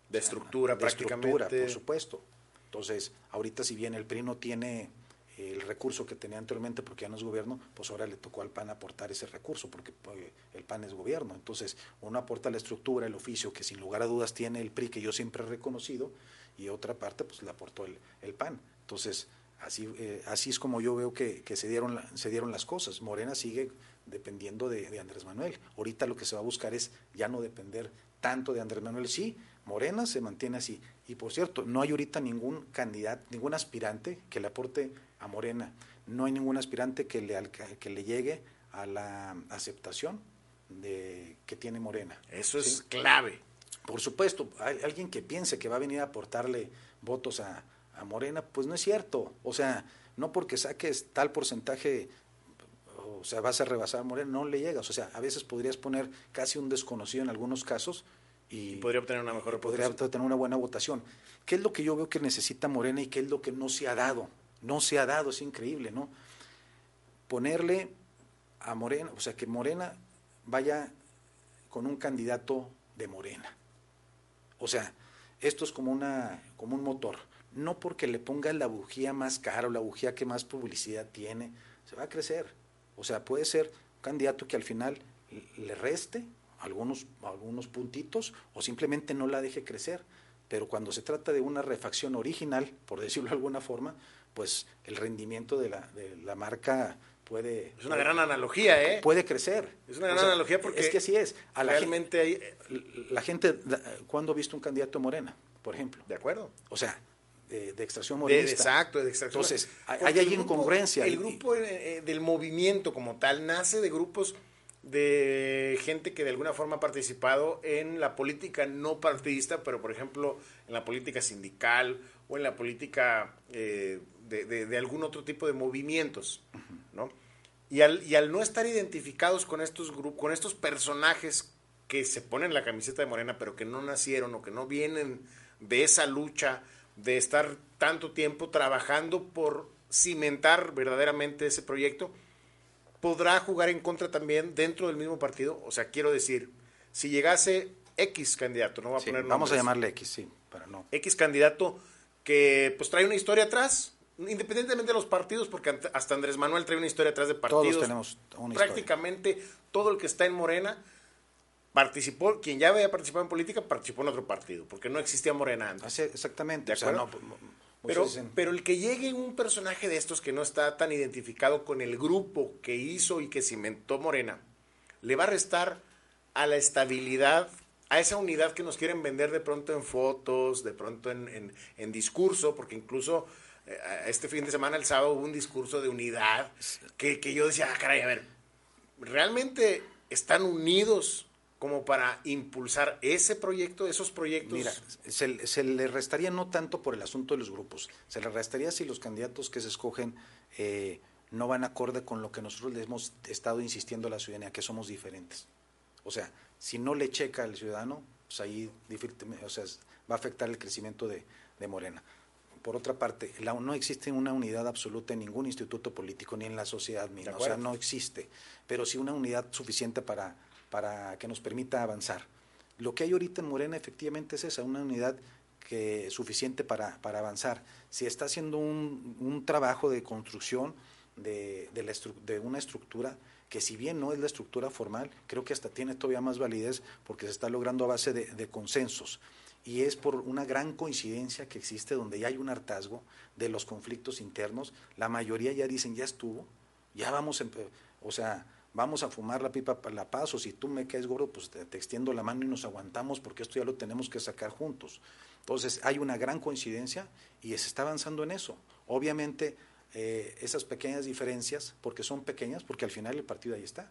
De estructura, de Estructura, por supuesto. Entonces, ahorita si bien el PRI no tiene el recurso que tenía anteriormente porque ya no es gobierno, pues ahora le tocó al PAN aportar ese recurso porque pues, el PAN es gobierno. Entonces, uno aporta la estructura, el oficio que sin lugar a dudas tiene el PRI, que yo siempre he reconocido, y otra parte, pues le aportó el, el PAN. Entonces, así, eh, así es como yo veo que, que se, dieron, se dieron las cosas. Morena sigue dependiendo de, Andrés Manuel. Ahorita lo que se va a buscar es ya no depender tanto de Andrés Manuel. Sí, Morena se mantiene así. Y por cierto, no hay ahorita ningún candidato, ningún aspirante que le aporte a Morena. No hay ningún aspirante que le, que le llegue a la aceptación de que tiene Morena. Eso es clave. Por supuesto, hay alguien que piense que va a venir a aportarle votos a, a Morena, pues no es cierto. O sea, no porque saques tal porcentaje o sea, vas a rebasar a Morena, no le llegas. O sea, a veces podrías poner casi un desconocido en algunos casos y, podría obtener una mejor podría obtener una buena votación. ¿Qué es lo que yo veo que necesita Morena y qué es lo que no se ha dado? No se ha dado, es increíble, ¿no? Ponerle a Morena, o sea, que Morena vaya con un candidato de Morena. O sea, esto es como una como un motor. No porque le ponga la bujía más cara o la bujía que más publicidad tiene, se va a crecer o sea, puede ser un candidato que al final le reste algunos, algunos puntitos o simplemente no la deje crecer. Pero cuando se trata de una refacción original, por decirlo de alguna forma, pues el rendimiento de la, de la marca puede... Es una gran analogía, ¿eh? Puede crecer. Es una gran analogía porque... Es que así es. A la realmente hay... La gente, ¿cuándo ha visto un candidato morena, por ejemplo? De acuerdo. O sea, de, extracción morenista. exacto, de extracción. Entonces, hay, hay incongruencia. El grupo eh, eh, del movimiento como tal nace de grupos de gente que de alguna forma ha participado en la política no partidista, pero por ejemplo en la política sindical o en la política eh, de, algún otro tipo de movimientos, ¿no? Y al, y al no estar identificados con estos grupos, con estos personajes que se ponen la camiseta de Morena, pero que no nacieron o que no vienen de esa lucha de estar tanto tiempo trabajando por cimentar verdaderamente ese proyecto, podrá jugar en contra también dentro del mismo partido. O sea, quiero decir, si llegase X candidato, no va a poner Vamos a llamarle X, sí, para no. X candidato que pues trae una historia atrás, independientemente de los partidos, porque hasta Andrés Manuel trae una historia atrás de partidos. Todos tenemos una Prácticamente todo el que está en Morena participó, quien ya había participado en política, participó en otro partido, porque no existía Morena antes. exactamente. Pero, pero el que llegue un personaje de estos que no está tan identificado con el grupo que hizo y que cimentó Morena, le va a restar a la estabilidad, a esa unidad que nos quieren vender de pronto en fotos, de pronto en, en, discurso, porque incluso eh, este fin de semana, el sábado, hubo un discurso de unidad que, que yo decía, ah, caray, a ver, ¿realmente están unidos como para impulsar ese proyecto, esos proyectos? Mira, se, le restaría no tanto por el asunto de los grupos, se le restaría si los candidatos que se escogen eh, no van acorde con lo que nosotros le hemos estado insistiendo a la ciudadanía, que somos diferentes. O sea, si no le checa al ciudadano, pues ahí o sea, va a afectar el crecimiento de, Morena. Por otra parte, la, no existe una unidad absoluta en ningún instituto político ni en la sociedad misma, o sea, no existe, pero sí una unidad suficiente para para que nos permita avanzar. Lo que hay ahorita en Morena efectivamente es esa, una unidad que suficiente para, para avanzar. Si está haciendo un, un trabajo de construcción de, de, la de una estructura que si bien no es la estructura formal, creo que hasta tiene todavía más validez porque se está logrando a base de, de consensos. Y es por una gran coincidencia que existe donde ya hay un hartazgo de los conflictos internos. La mayoría ya dicen, ya estuvo, ya vamos, o sea, vamos a fumar la pipa para la paz, o si tú me caes gordo, pues te, extiendo la mano y nos aguantamos porque esto ya lo tenemos que sacar juntos. Entonces hay una gran coincidencia y se está avanzando en eso. Obviamente eh, esas pequeñas diferencias, porque son pequeñas, porque al final el partido ahí está.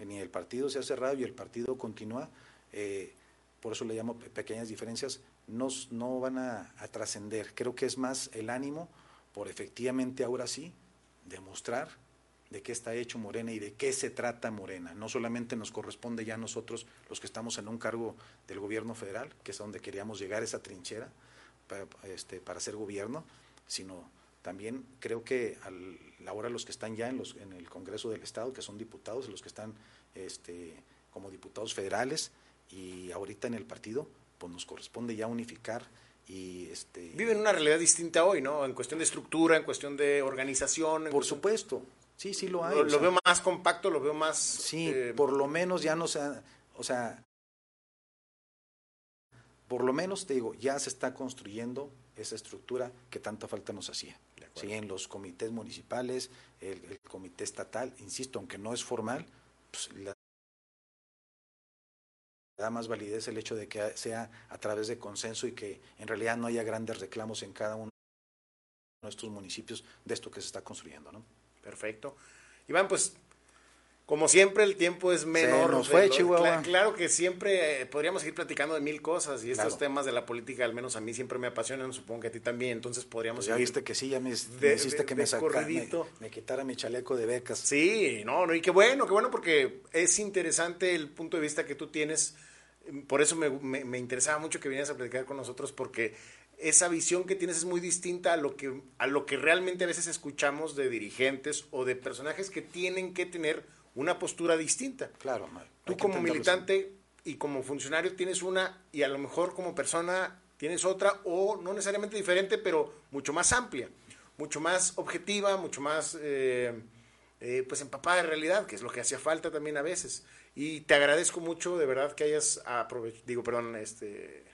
Mm. Ni el partido se ha cerrado y el partido continúa, eh, por eso le llamo pequeñas diferencias, no, no van a, a trascender. Creo que es más el ánimo por efectivamente ahora sí demostrar de qué está hecho Morena y de qué se trata Morena. No solamente nos corresponde ya a nosotros, los que estamos en un cargo del gobierno federal, que es a donde queríamos llegar, esa trinchera, para, este, para hacer gobierno, sino también creo que al, ahora los que están ya en, los, en el Congreso del Estado, que son diputados, los que están este, como diputados federales y ahorita en el partido, pues nos corresponde ya unificar y este viven una realidad distinta hoy, ¿no? En cuestión de estructura, en cuestión de organización. Por supuesto, Sí, sí lo hay. Lo, veo más compacto, lo veo más... Sí, eh, por lo menos ya no se... o sea, por lo menos te digo, ya se está construyendo esa estructura que tanta falta nos hacía. Sí, en los comités municipales, el, comité estatal, insisto, aunque no es formal, pues da más validez el hecho de que sea a través de consenso y que en realidad no haya grandes reclamos en cada uno de nuestros municipios de esto que se está construyendo, ¿no? Perfecto. Iván, pues como siempre, el tiempo es menor. nos fue, Chihuahua. Claro, que siempre eh, podríamos seguir platicando de mil cosas y estos temas de la política, al menos a mí siempre me apasionan, supongo que a ti también. Entonces podríamos. Pues ya viste que sí, ya me, hiciste que me, sacara, me, quitara mi chaleco de becas. Sí, no, no, y qué bueno, qué bueno, porque es interesante el punto de vista que tú tienes. Por eso me, me interesaba mucho que vinieras a platicar con nosotros, porque esa visión que tienes es muy distinta a lo que a lo que realmente a veces escuchamos de dirigentes o de personajes que tienen que tener una postura distinta. Claro, tú como militante y como funcionario tienes una y a lo mejor como persona tienes otra o no necesariamente diferente, pero mucho más amplia, mucho más objetiva, mucho más eh, eh, pues empapada de realidad, que es lo que hacía falta también a veces. Y te agradezco mucho de verdad que hayas aprovechado, digo, perdón, este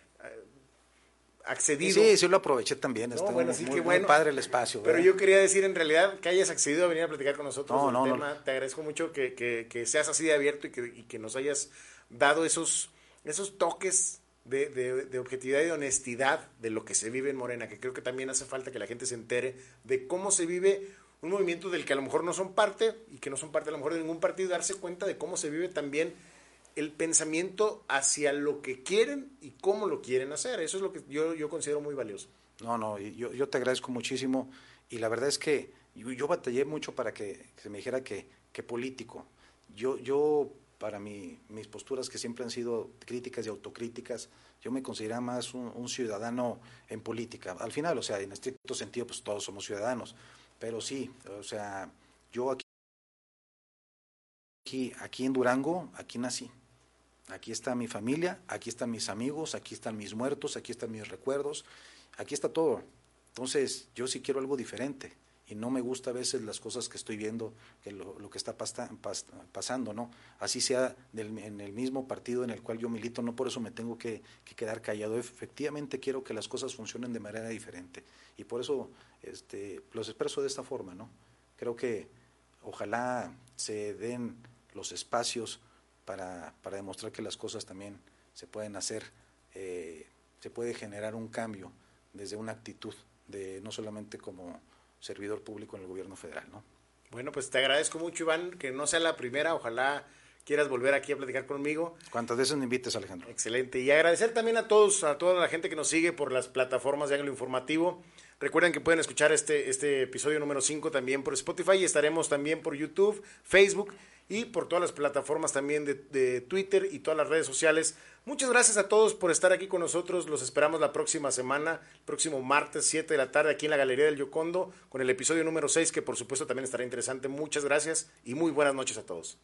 accedido. Sí, sí lo aproveché también. No, bueno, sí, muy, bueno. padre el espacio. Pero yo quería decir en realidad que hayas accedido a venir a platicar con nosotros no, del no, tema. Te agradezco mucho que, que, que, seas así de abierto y que, y que nos hayas dado esos, esos toques de, de, de, objetividad y de honestidad de lo que se vive en Morena, que creo que también hace falta que la gente se entere de cómo se vive un movimiento del que a lo mejor no son parte y que no son parte a lo mejor de ningún partido, darse cuenta de cómo se vive también el pensamiento hacia lo que quieren y cómo lo quieren hacer. Eso es lo que yo, yo considero muy valioso. No, no, yo, yo te agradezco muchísimo y la verdad es que yo, yo batallé mucho para que, se me dijera que, que político. Yo, yo para mi, mis posturas que siempre han sido críticas y autocríticas, yo me considero más un, ciudadano en política. Al final, o sea, en estricto sentido, pues todos somos ciudadanos, pero sí, o sea, yo aquí, aquí en Durango, aquí nací. Aquí está mi familia, aquí están mis amigos, aquí están mis muertos, aquí están mis recuerdos, aquí está todo. Entonces, yo sí quiero algo diferente y no me gusta a veces las cosas que estoy viendo, que lo, que está pasando, ¿no? Así sea en el mismo partido en el cual yo milito, no por eso me tengo que, que, quedar callado. Efectivamente quiero que las cosas funcionen de manera diferente y por eso este, los expreso de esta forma, ¿no? Creo que ojalá se den los espacios para, para demostrar que las cosas también se pueden hacer, eh, se puede generar un cambio desde una actitud de no solamente como servidor público en el gobierno federal, ¿no? Bueno, pues te agradezco mucho, Iván, que no sea la primera, ojalá quieras volver aquí a platicar conmigo. Cuantas veces me invites, Alejandro. Excelente. Y agradecer también a todos, a toda la gente que nos sigue por las plataformas de Ángulo Informativo. Recuerden que pueden escuchar este, este episodio número 5 también por Spotify y estaremos también por YouTube, Facebook y por todas las plataformas también de, de, Twitter y todas las redes sociales. Muchas gracias a todos por estar aquí con nosotros. Los esperamos la próxima semana, próximo martes 7 de la tarde aquí en la Galería del Yocondo con el episodio número 6 que por supuesto también estará interesante. Muchas gracias y muy buenas noches a todos.